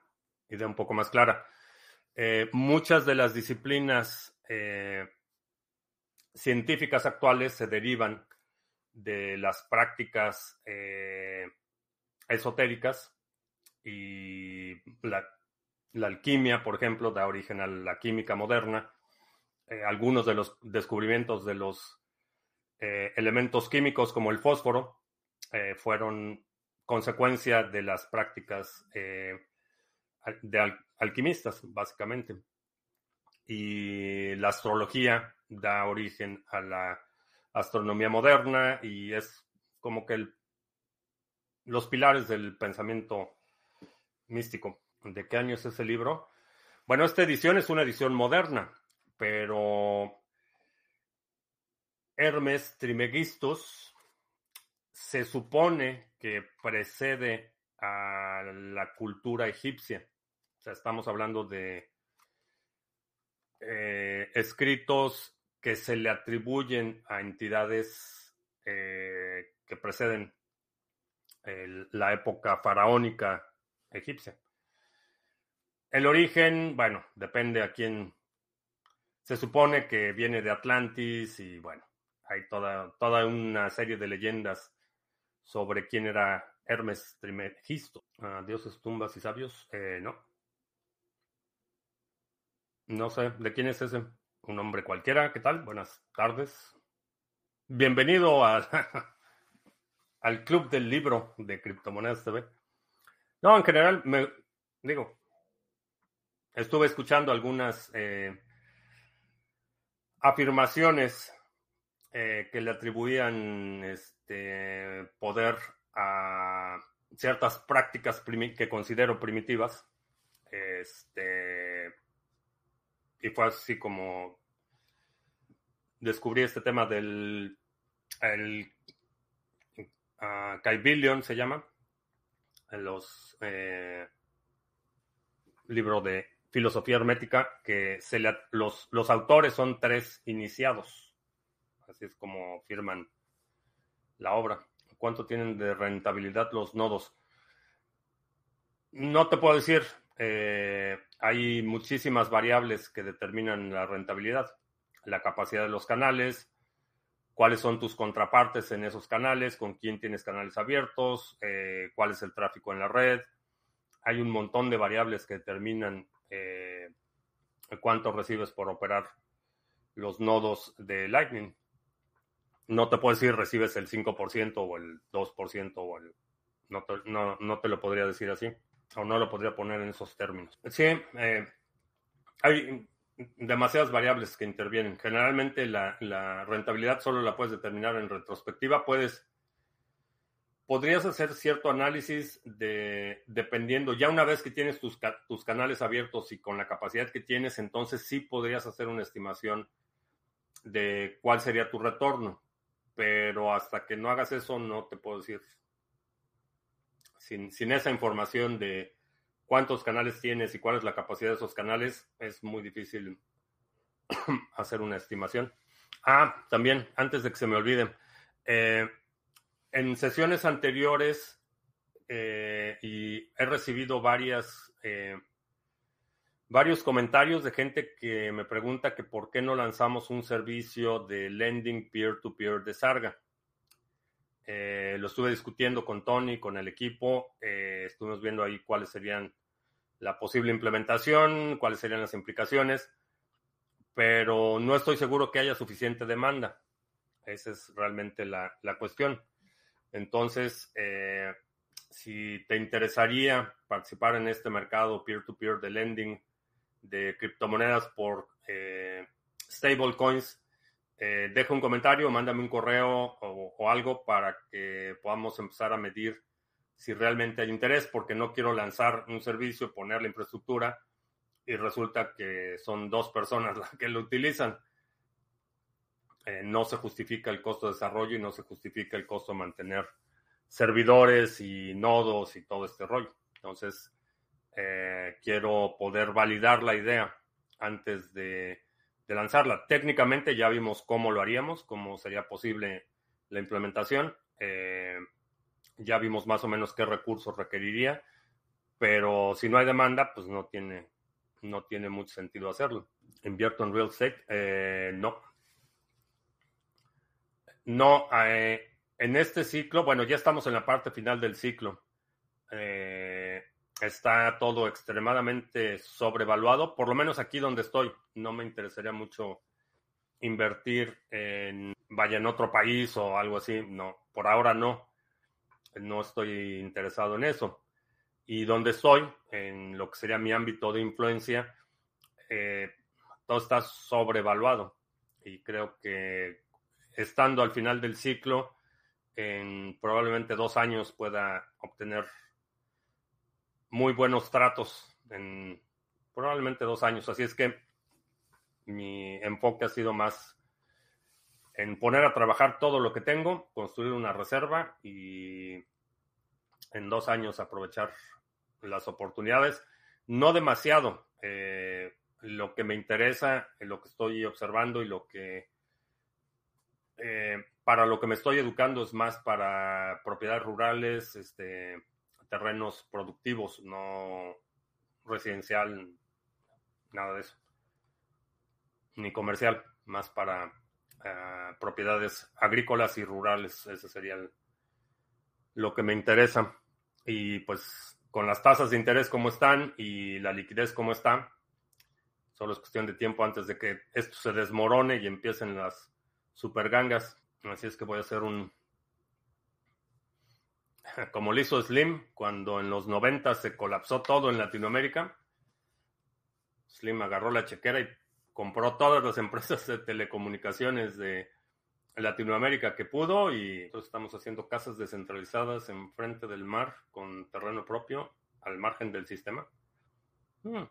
idea un poco más clara. Eh, muchas de las disciplinas eh, científicas actuales se derivan de las prácticas eh, esotéricas y la, alquimia, por ejemplo, da origen a la química moderna. algunos de los descubrimientos de los elementos químicos como el fósforo fueron consecuencia de las prácticas de alquimistas, básicamente. Y la astrología da origen a la astronomía moderna y es como que los pilares del pensamiento místico. ¿De qué año es ese libro? Bueno, esta edición es una edición moderna, pero Hermes Trimegistus se supone que precede a la cultura egipcia. O sea, estamos hablando de eh, escritos que se le atribuyen a entidades eh, que preceden la época faraónica egipcia. El origen, bueno, depende a quién. Se supone que viene de Atlantis y bueno, hay toda, toda una serie de leyendas sobre quién era Hermes Trimegisto. Ah, dioses, tumbas y sabios. Eh, no. No sé, ¿de quién es ese? Un hombre cualquiera. ¿Qué tal? Buenas tardes. Bienvenido al, al Club del Libro de Criptomonedas TV. No, en general, me digo, estuve escuchando algunas eh, afirmaciones eh, que le atribuían este poder a ciertas prácticas que considero primitivas. Este, y fue así como descubrí este tema del el, uh, se llama, los eh, libros de filosofía hermética, que se los, los autores son tres iniciados. Así es como firman la obra cuánto tienen de rentabilidad los nodos. No te puedo decir, eh, hay muchísimas variables que determinan la rentabilidad. La capacidad de los canales, cuáles son tus contrapartes en esos canales, con quién tienes canales abiertos, eh, cuál es el tráfico en la red. Hay un montón de variables que determinan eh, cuánto recibes por operar los nodos de Lightning no te puedo decir recibes el 5% o el 2% o el... No te, no, te lo podría decir así, o no lo podría poner en esos términos. Sí, eh, hay demasiadas variables que intervienen. Generalmente la, rentabilidad solo la puedes determinar en retrospectiva. Puedes, podrías hacer cierto análisis de, dependiendo, ya una vez que tienes tus, tus canales abiertos y con la capacidad que tienes, entonces sí podrías hacer una estimación de cuál sería tu retorno pero hasta que no hagas eso no te puedo decir. Sin, esa información de cuántos canales tienes y cuál es la capacidad de esos canales, es muy difícil hacer una estimación. Ah, también, antes de que se me olvide, eh, en sesiones anteriores eh, y he recibido varias eh, varios comentarios de gente que me pregunta que por qué no lanzamos un servicio de lending peer-to-peer de Sarga. Eh, lo estuve discutiendo con Tony, con el equipo, eh, estuvimos viendo ahí cuáles serían la posible implementación, cuáles serían las implicaciones, pero no estoy seguro que haya suficiente demanda. Esa es realmente la, cuestión. Entonces, eh, si te interesaría participar en este mercado peer-to-peer -peer de lending, de criptomonedas por eh, stablecoins, eh, deja un comentario, mándame un correo o, algo para que podamos empezar a medir si realmente hay interés, porque no quiero lanzar un servicio, poner la infraestructura y resulta que son dos personas las que lo utilizan. Eh, no se justifica el costo de desarrollo y no se justifica el costo de mantener servidores y nodos y todo este rollo. Entonces, eh, quiero poder validar la idea antes de, lanzarla. Técnicamente ya vimos cómo lo haríamos, cómo sería posible la implementación. Eh, ya vimos más o menos qué recursos requeriría. pero si no hay demanda, pues no tiene, no tiene mucho sentido hacerlo. ¿Invierto en real estate? Eh, no. No, eh, en este ciclo, bueno, ya estamos en la parte final del ciclo. Está todo extremadamente sobrevaluado, por lo menos aquí donde estoy. No me interesaría mucho invertir en, vaya, en otro país o algo así. No, por ahora no. No estoy interesado en eso. Y donde estoy, en lo que sería mi ámbito de influencia, eh, todo está sobrevaluado. Y creo que estando al final del ciclo, en probablemente dos años pueda obtener muy buenos tratos en probablemente dos años. Así es que mi enfoque ha sido más en poner a trabajar todo lo que tengo, construir una reserva y en dos años aprovechar las oportunidades. No demasiado. Eh, lo que me interesa, lo que estoy observando y lo que eh, para lo que me estoy educando es más para propiedades rurales, este, terrenos productivos, no residencial, nada de eso, ni comercial, más para eh, propiedades agrícolas y rurales, ese sería lo que me interesa. Y pues con las tasas de interés como están y la liquidez como está, solo es cuestión de tiempo antes de que esto se desmorone y empiecen las supergangas. Así es que voy a hacer un como lo hizo Slim cuando en los 90 se colapsó todo en Latinoamérica. Slim agarró la chequera y compró todas las empresas de telecomunicaciones de Latinoamérica que pudo y entonces estamos haciendo casas descentralizadas enfrente del mar con terreno propio al margen del sistema. Hmm.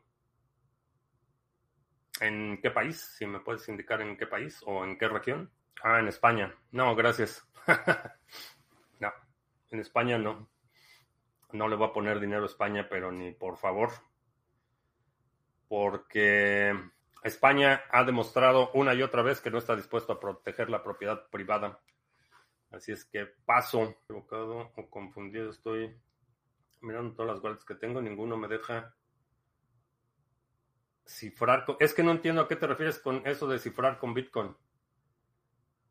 ¿En qué país? Si me puedes indicar en qué país o en qué región. Ah, en España. No, gracias. En España no. No le voy a poner dinero a España, pero ni por favor. Porque España ha demostrado una y otra vez que no está dispuesto a proteger la propiedad privada. Así es que paso. Equivocado o confundido estoy mirando todas las wallets que tengo. Ninguno me deja cifrar. Es que no entiendo a qué te refieres con eso de cifrar con Bitcoin.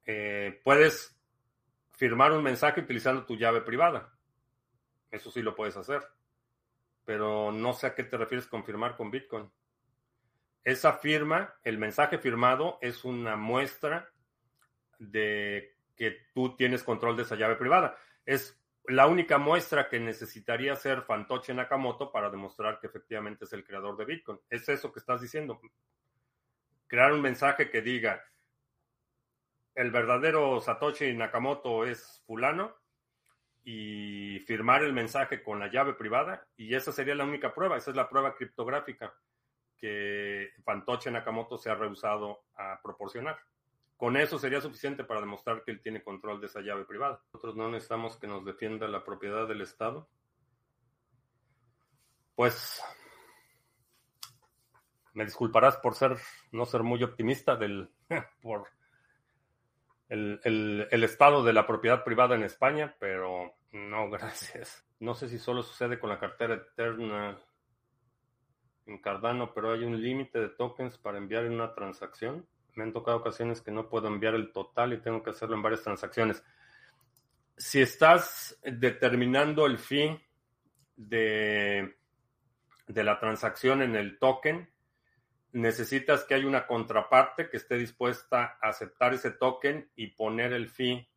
Eh, puedes firmar un mensaje utilizando tu llave privada. Eso sí lo puedes hacer. Pero no sé a qué te refieres con firmar con Bitcoin. Esa firma, el mensaje firmado, es una muestra de que tú tienes control de esa llave privada. Es la única muestra que necesitaría ser Fantoche Nakamoto para demostrar que efectivamente es el creador de Bitcoin. Es eso que estás diciendo. Crear un mensaje que diga, el verdadero Satoshi Nakamoto es fulano y firmar el mensaje con la llave privada y esa sería la única prueba, esa es la prueba criptográfica que Fantoche Nakamoto se ha rehusado a proporcionar. Con eso sería suficiente para demostrar que él tiene control de esa llave privada. Nosotros no necesitamos que nos defienda la propiedad del Estado. Pues me disculparás por ser no ser muy optimista del por el, estado de la propiedad privada en España, pero no, gracias. No sé si solo sucede con la cartera eterna en Cardano, pero hay un límite de tokens para enviar en una transacción. Me han tocado ocasiones que no puedo enviar el total y tengo que hacerlo en varias transacciones. Si estás determinando el fin de, de la transacción en el token, necesitas que haya una contraparte que esté dispuesta a aceptar ese token y poner el fee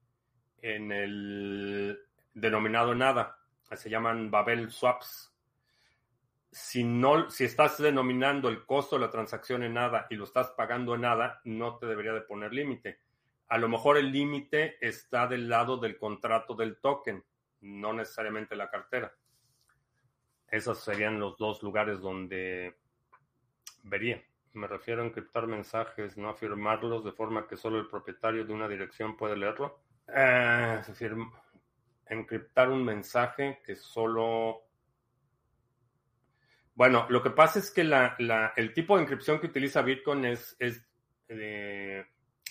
en el denominado nada. Se llaman Babel swaps. Si, no, si estás denominando el costo de la transacción en nada y lo estás pagando en nada, no te debería de poner límite. A lo mejor el límite está del lado del contrato del token, no necesariamente la cartera. Esos serían los dos lugares donde vería. Me refiero a encriptar mensajes, no a firmarlos de forma que solo el propietario de una dirección puede leerlo. Eh, encriptar un mensaje que solo... Bueno, lo que pasa es que el tipo de encripción que utiliza Bitcoin es... es eh,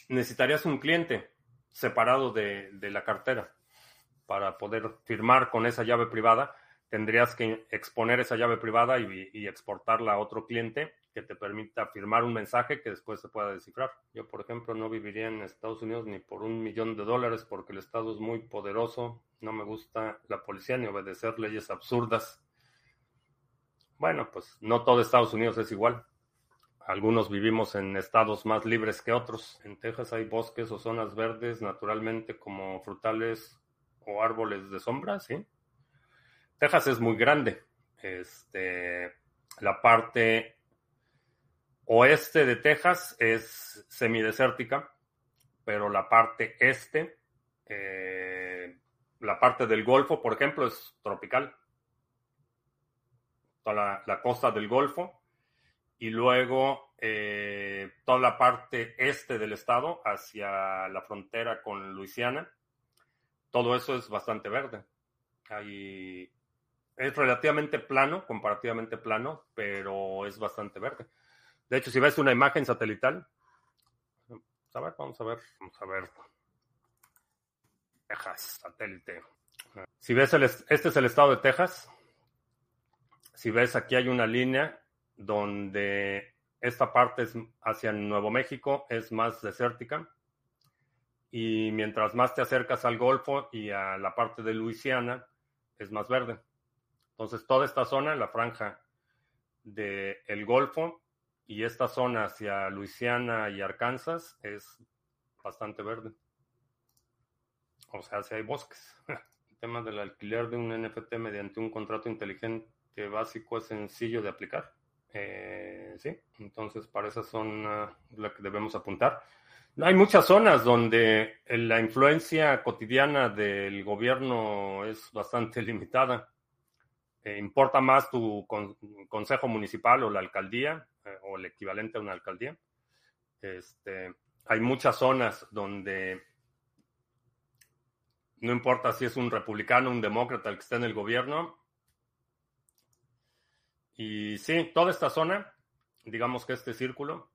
necesitarías un cliente separado de la cartera para poder firmar con esa llave privada tendrías que exponer esa llave privada y, exportarla a otro cliente que te permita firmar un mensaje que después se pueda descifrar. Yo, por ejemplo, no viviría en Estados Unidos ni por un millón de dólares porque el Estado es muy poderoso. No me gusta la policía ni obedecer leyes absurdas. Bueno, pues no todo Estados Unidos es igual. Algunos vivimos en estados más libres que otros. En Texas hay bosques o zonas verdes naturalmente como frutales o árboles de sombra, ¿sí? Texas es muy grande. Este, la parte oeste de Texas es semidesértica, pero la parte este, eh, la parte del Golfo, por ejemplo, es tropical. Toda la, costa del Golfo. Y luego eh, toda la parte este del estado hacia la frontera con Luisiana. Todo eso es bastante verde. Es relativamente plano, comparativamente plano, pero es bastante verde. De hecho, si ves una imagen satelital, a ver, vamos a ver, vamos a ver. Texas, satélite. Si ves, el, este es el estado de Texas. Si ves, aquí hay una línea donde esta parte es hacia Nuevo México, es más desértica. Y mientras más te acercas al Golfo y a la parte de Luisiana, es más verde. Entonces, toda esta zona, la franja del el Golfo y esta zona hacia Luisiana y Arkansas es bastante verde. O sea, si hay bosques. El tema del alquiler de un NFT mediante un contrato inteligente básico es sencillo de aplicar. Eh, sí, entonces para esa zona la que debemos apuntar. Hay muchas zonas donde la influencia cotidiana del gobierno es bastante limitada. Eh, importa más tu consejo municipal o la alcaldía eh, o el equivalente a una alcaldía. Este, hay muchas zonas donde no importa si es un republicano, un demócrata el que está en el gobierno. Y sí, toda esta zona, digamos que este círculo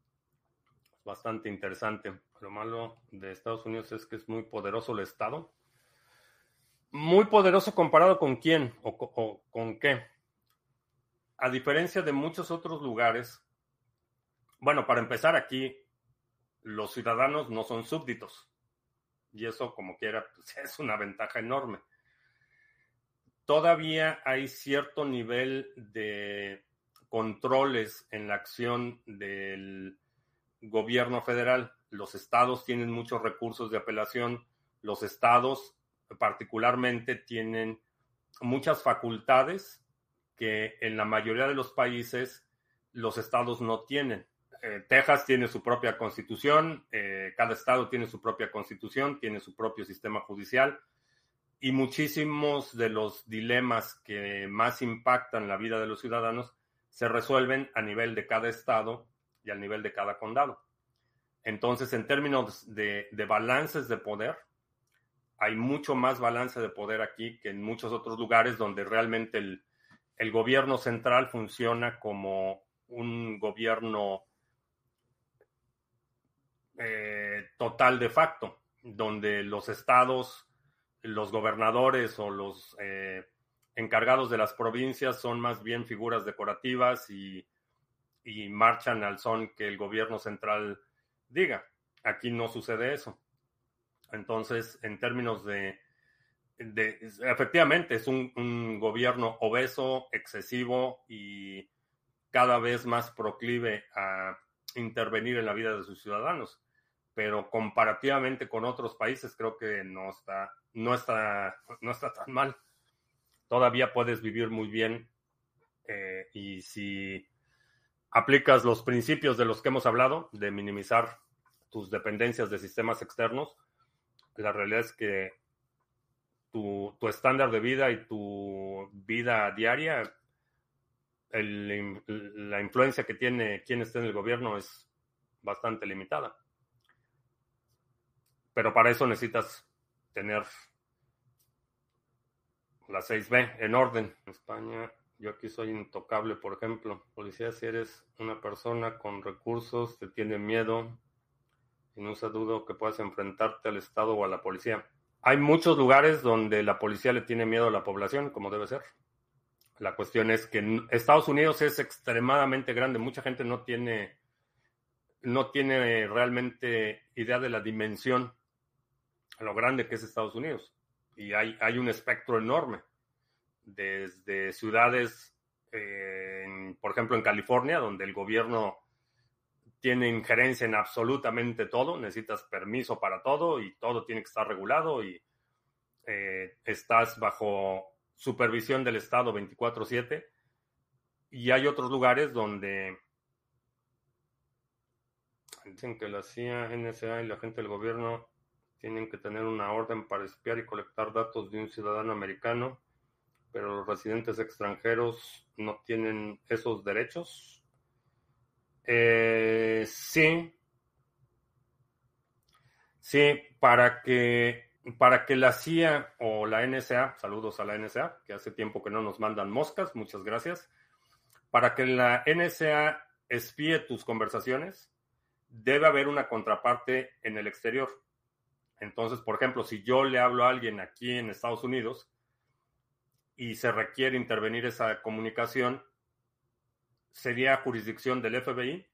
es bastante interesante. Lo malo de Estados Unidos es que es muy poderoso el Estado muy poderoso comparado con quién o, con qué. A diferencia de muchos otros lugares, bueno, para empezar aquí, los ciudadanos no son súbditos. Y eso, como quiera, pues, es una ventaja enorme. Todavía hay cierto nivel de controles en la acción del gobierno federal. Los estados tienen muchos recursos de apelación. Los estados particularmente tienen muchas facultades que en la mayoría de los países los estados no tienen. Eh, Texas tiene su propia constitución, eh, cada estado tiene su propia constitución, tiene su propio sistema judicial y muchísimos de los dilemas que más impactan la vida de los ciudadanos se resuelven a nivel de cada estado y al nivel de cada condado. Entonces, en términos de balances de poder, hay mucho más balance de poder aquí que en muchos otros lugares donde realmente el, gobierno central funciona como un gobierno eh, total de facto, donde los estados, los gobernadores o los eh, encargados de las provincias son más bien figuras decorativas y, y marchan al son que el gobierno central diga. Aquí no sucede eso. Entonces, en términos de, efectivamente, es un, gobierno obeso, excesivo y cada vez más proclive a intervenir en la vida de sus ciudadanos. Pero comparativamente con otros países, creo que no está, no está, no está tan mal. Todavía puedes vivir muy bien eh, y si aplicas los principios de los que hemos hablado, de minimizar tus dependencias de sistemas externos, la realidad es que tu, estándar de vida y tu vida diaria, la influencia que tiene quien esté en el gobierno es bastante limitada. Pero para eso necesitas tener la 6B en orden. En España, yo aquí soy intocable, por ejemplo. Policía, si eres una persona con recursos, te tiene miedo, y no se dudo que puedas enfrentarte al Estado o a la policía. Hay muchos lugares donde la policía le tiene miedo a la población, como debe ser. La cuestión es que Estados Unidos es extremadamente grande. Mucha gente no tiene, no tiene realmente idea de la dimensión, lo grande que es Estados Unidos. Y hay, hay un espectro enorme, desde ciudades, eh, por ejemplo, en California, donde el gobierno tiene injerencia en absolutamente todo, necesitas permiso para todo y todo tiene que estar regulado y eh, estás bajo supervisión del Estado 24/7 y hay otros lugares donde dicen que la CIA, NSA y la gente del gobierno tienen que tener una orden para espiar y colectar datos de un ciudadano americano, pero los residentes extranjeros no tienen esos derechos. Eh, sí. Sí, para que para que la CIA o la NSA, saludos a la NSA, que hace tiempo que no nos mandan moscas, muchas gracias, para que la NSA espíe tus conversaciones, debe haber una contraparte en el exterior. Entonces, por ejemplo, si yo le hablo a alguien aquí en Estados Unidos y se requiere intervenir esa comunicación, sería jurisdicción del FBI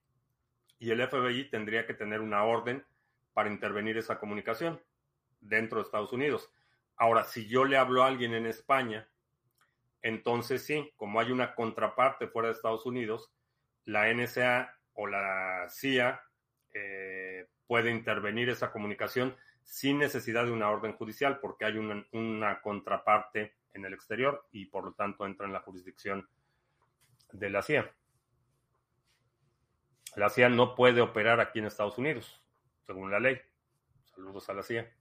y el FBI tendría que tener una orden para intervenir esa comunicación dentro de Estados Unidos. Ahora, si yo le hablo a alguien en España, entonces sí, como hay una contraparte fuera de Estados Unidos, la NSA o la CIA eh, puede intervenir esa comunicación sin necesidad de una orden judicial, porque hay una, una, contraparte en el exterior y por lo tanto entra en la jurisdicción de la CIA. La CIA no puede operar aquí en Estados Unidos, según la ley. Saludos a la CIA.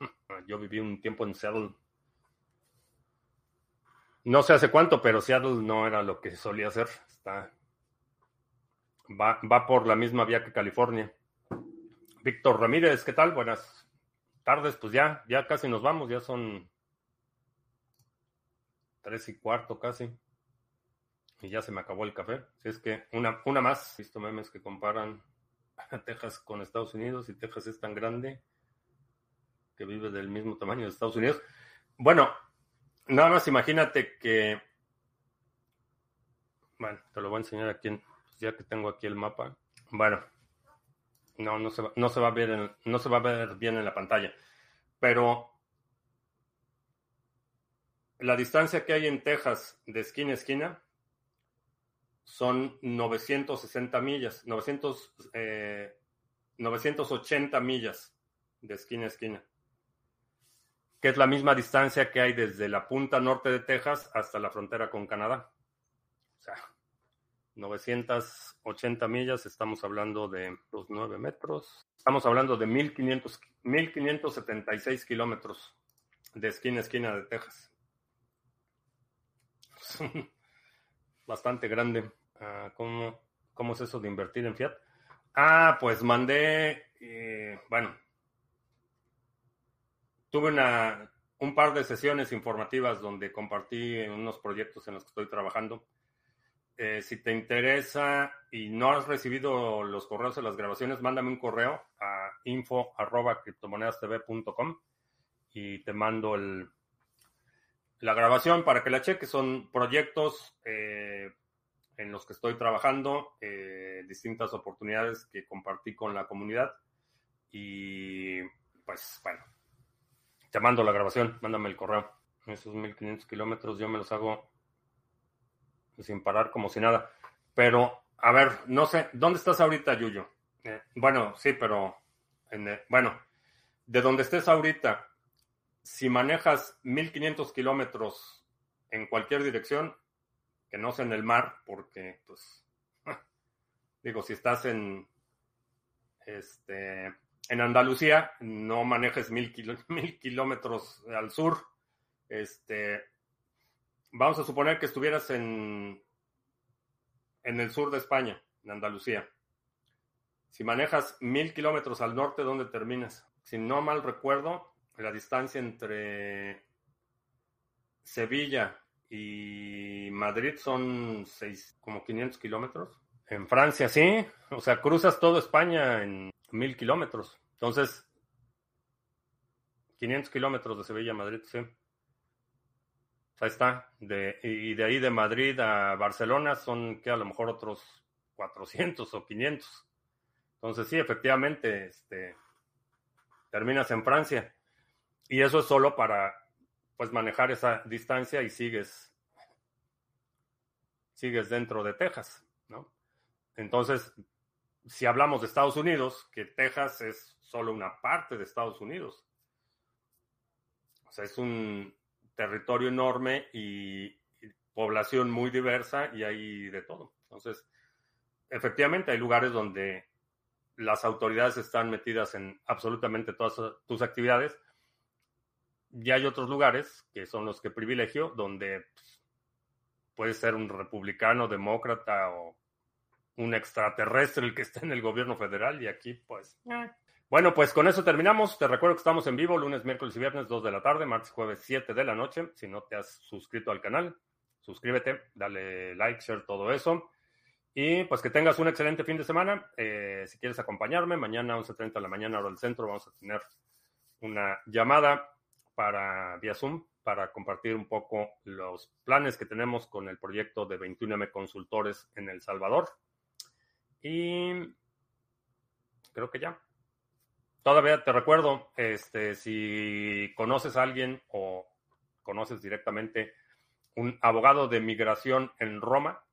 Yo viví un tiempo en Seattle. No sé hace cuánto, pero Seattle no era lo que solía ser. Está, va, va por la misma vía que California. Víctor Ramírez, ¿qué tal? Buenas tardes. Pues ya, ya casi nos vamos, ya son tres y cuarto casi. Y ya se me acabó el café. Si es que una, una más. He visto memes que comparan a Texas con Estados Unidos y Texas es tan grande que vive del mismo tamaño de Estados Unidos. Bueno, nada más imagínate que, bueno, te lo voy a enseñar aquí, pues ya que tengo aquí el mapa. Bueno, no, no se va, no se va a ver, no se va a ver bien en la pantalla, pero la distancia que hay en Texas de esquina a esquina son 960 millas, 900, 980 eh, millas de esquina a esquina que es la misma distancia que hay desde la punta norte de Texas hasta la frontera con Canadá. O sea, 980 millas, estamos hablando de los 9 metros. Estamos hablando de 1500, 1576 kilómetros de esquina a esquina de Texas. Bastante grande. Ah, ¿cómo, ¿Cómo es eso de invertir en Fiat? Ah, pues mandé, eh, bueno, tuve una, un par de sesiones informativas donde compartí unos proyectos en los que estoy trabajando. Eh, si te interesa y no has recibido los correos de las grabaciones, mándame un correo a info.criptomonedastv.com y te mando el, la grabación para que la cheques. Son proyectos eh, en los que estoy trabajando, eh, distintas oportunidades que compartí con la comunidad y pues bueno, te mando la grabación, mándame el correo. Esos 1500 kilómetros yo me los hago sin parar como si nada. Pero, a ver, no sé, ¿dónde estás ahorita, Yuyo? Eh, bueno, sí, pero, en, bueno, de donde estés ahorita, si manejas 1500 kilómetros en cualquier dirección, que no sea en el mar, porque, pues, digo, si estás en, este, en Andalucía no manejes mil, kilómetros al sur. Este, vamos a suponer que estuvieras en, en el sur de España, en Andalucía. Si manejas mil kilómetros al norte, ¿dónde terminas? Si no mal recuerdo, la distancia entre Sevilla y Madrid son seis, como 500 kilómetros. En Francia, sí. O sea, cruzas toda España en mil kilómetros. Entonces, 500 kilómetros de Sevilla a Madrid, sí. ahí está. Y de ahí de Madrid a Barcelona son que a lo mejor otros 400 o 500. Entonces sí, efectivamente, este, terminas en Francia. Y eso es solo para pues manejar esa distancia y sigues sigues dentro de Texas, ¿no? Entonces, si hablamos de Estados Unidos, que Texas es solo una parte de Estados Unidos. O sea, es un territorio enorme y, población muy diversa y hay de todo. Entonces, efectivamente hay lugares donde las autoridades están metidas en absolutamente todas tus actividades. Y hay otros lugares, que son los que privilegio, donde pues, puede ser un republicano, demócrata o un extraterrestre el que esté en el gobierno federal y aquí pues... Eh. Bueno, pues con eso terminamos. Te recuerdo que estamos en vivo lunes, miércoles y viernes 2 de la tarde, martes, jueves 7 de la noche. Si no te has suscrito al canal, suscríbete, dale like, share, todo eso. Y pues que tengas un excelente fin de semana. Eh, si quieres acompañarme, mañana a 11.30 de la mañana hora del centro vamos a tener una llamada para vía Zoom para compartir un poco los planes que tenemos con el proyecto de 21M Consultores en El Salvador. Y creo que ya. Todavía te recuerdo, este, si conoces a alguien o conoces directamente un abogado de migración en Roma,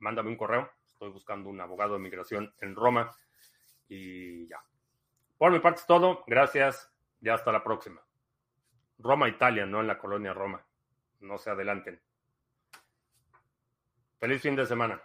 mándame un correo. Estoy buscando un abogado de migración en Roma y ya. Por mi parte es todo. Gracias. Ya hasta la próxima. Roma, Italia, no en la colonia Roma. No se adelanten. Feliz fin de semana.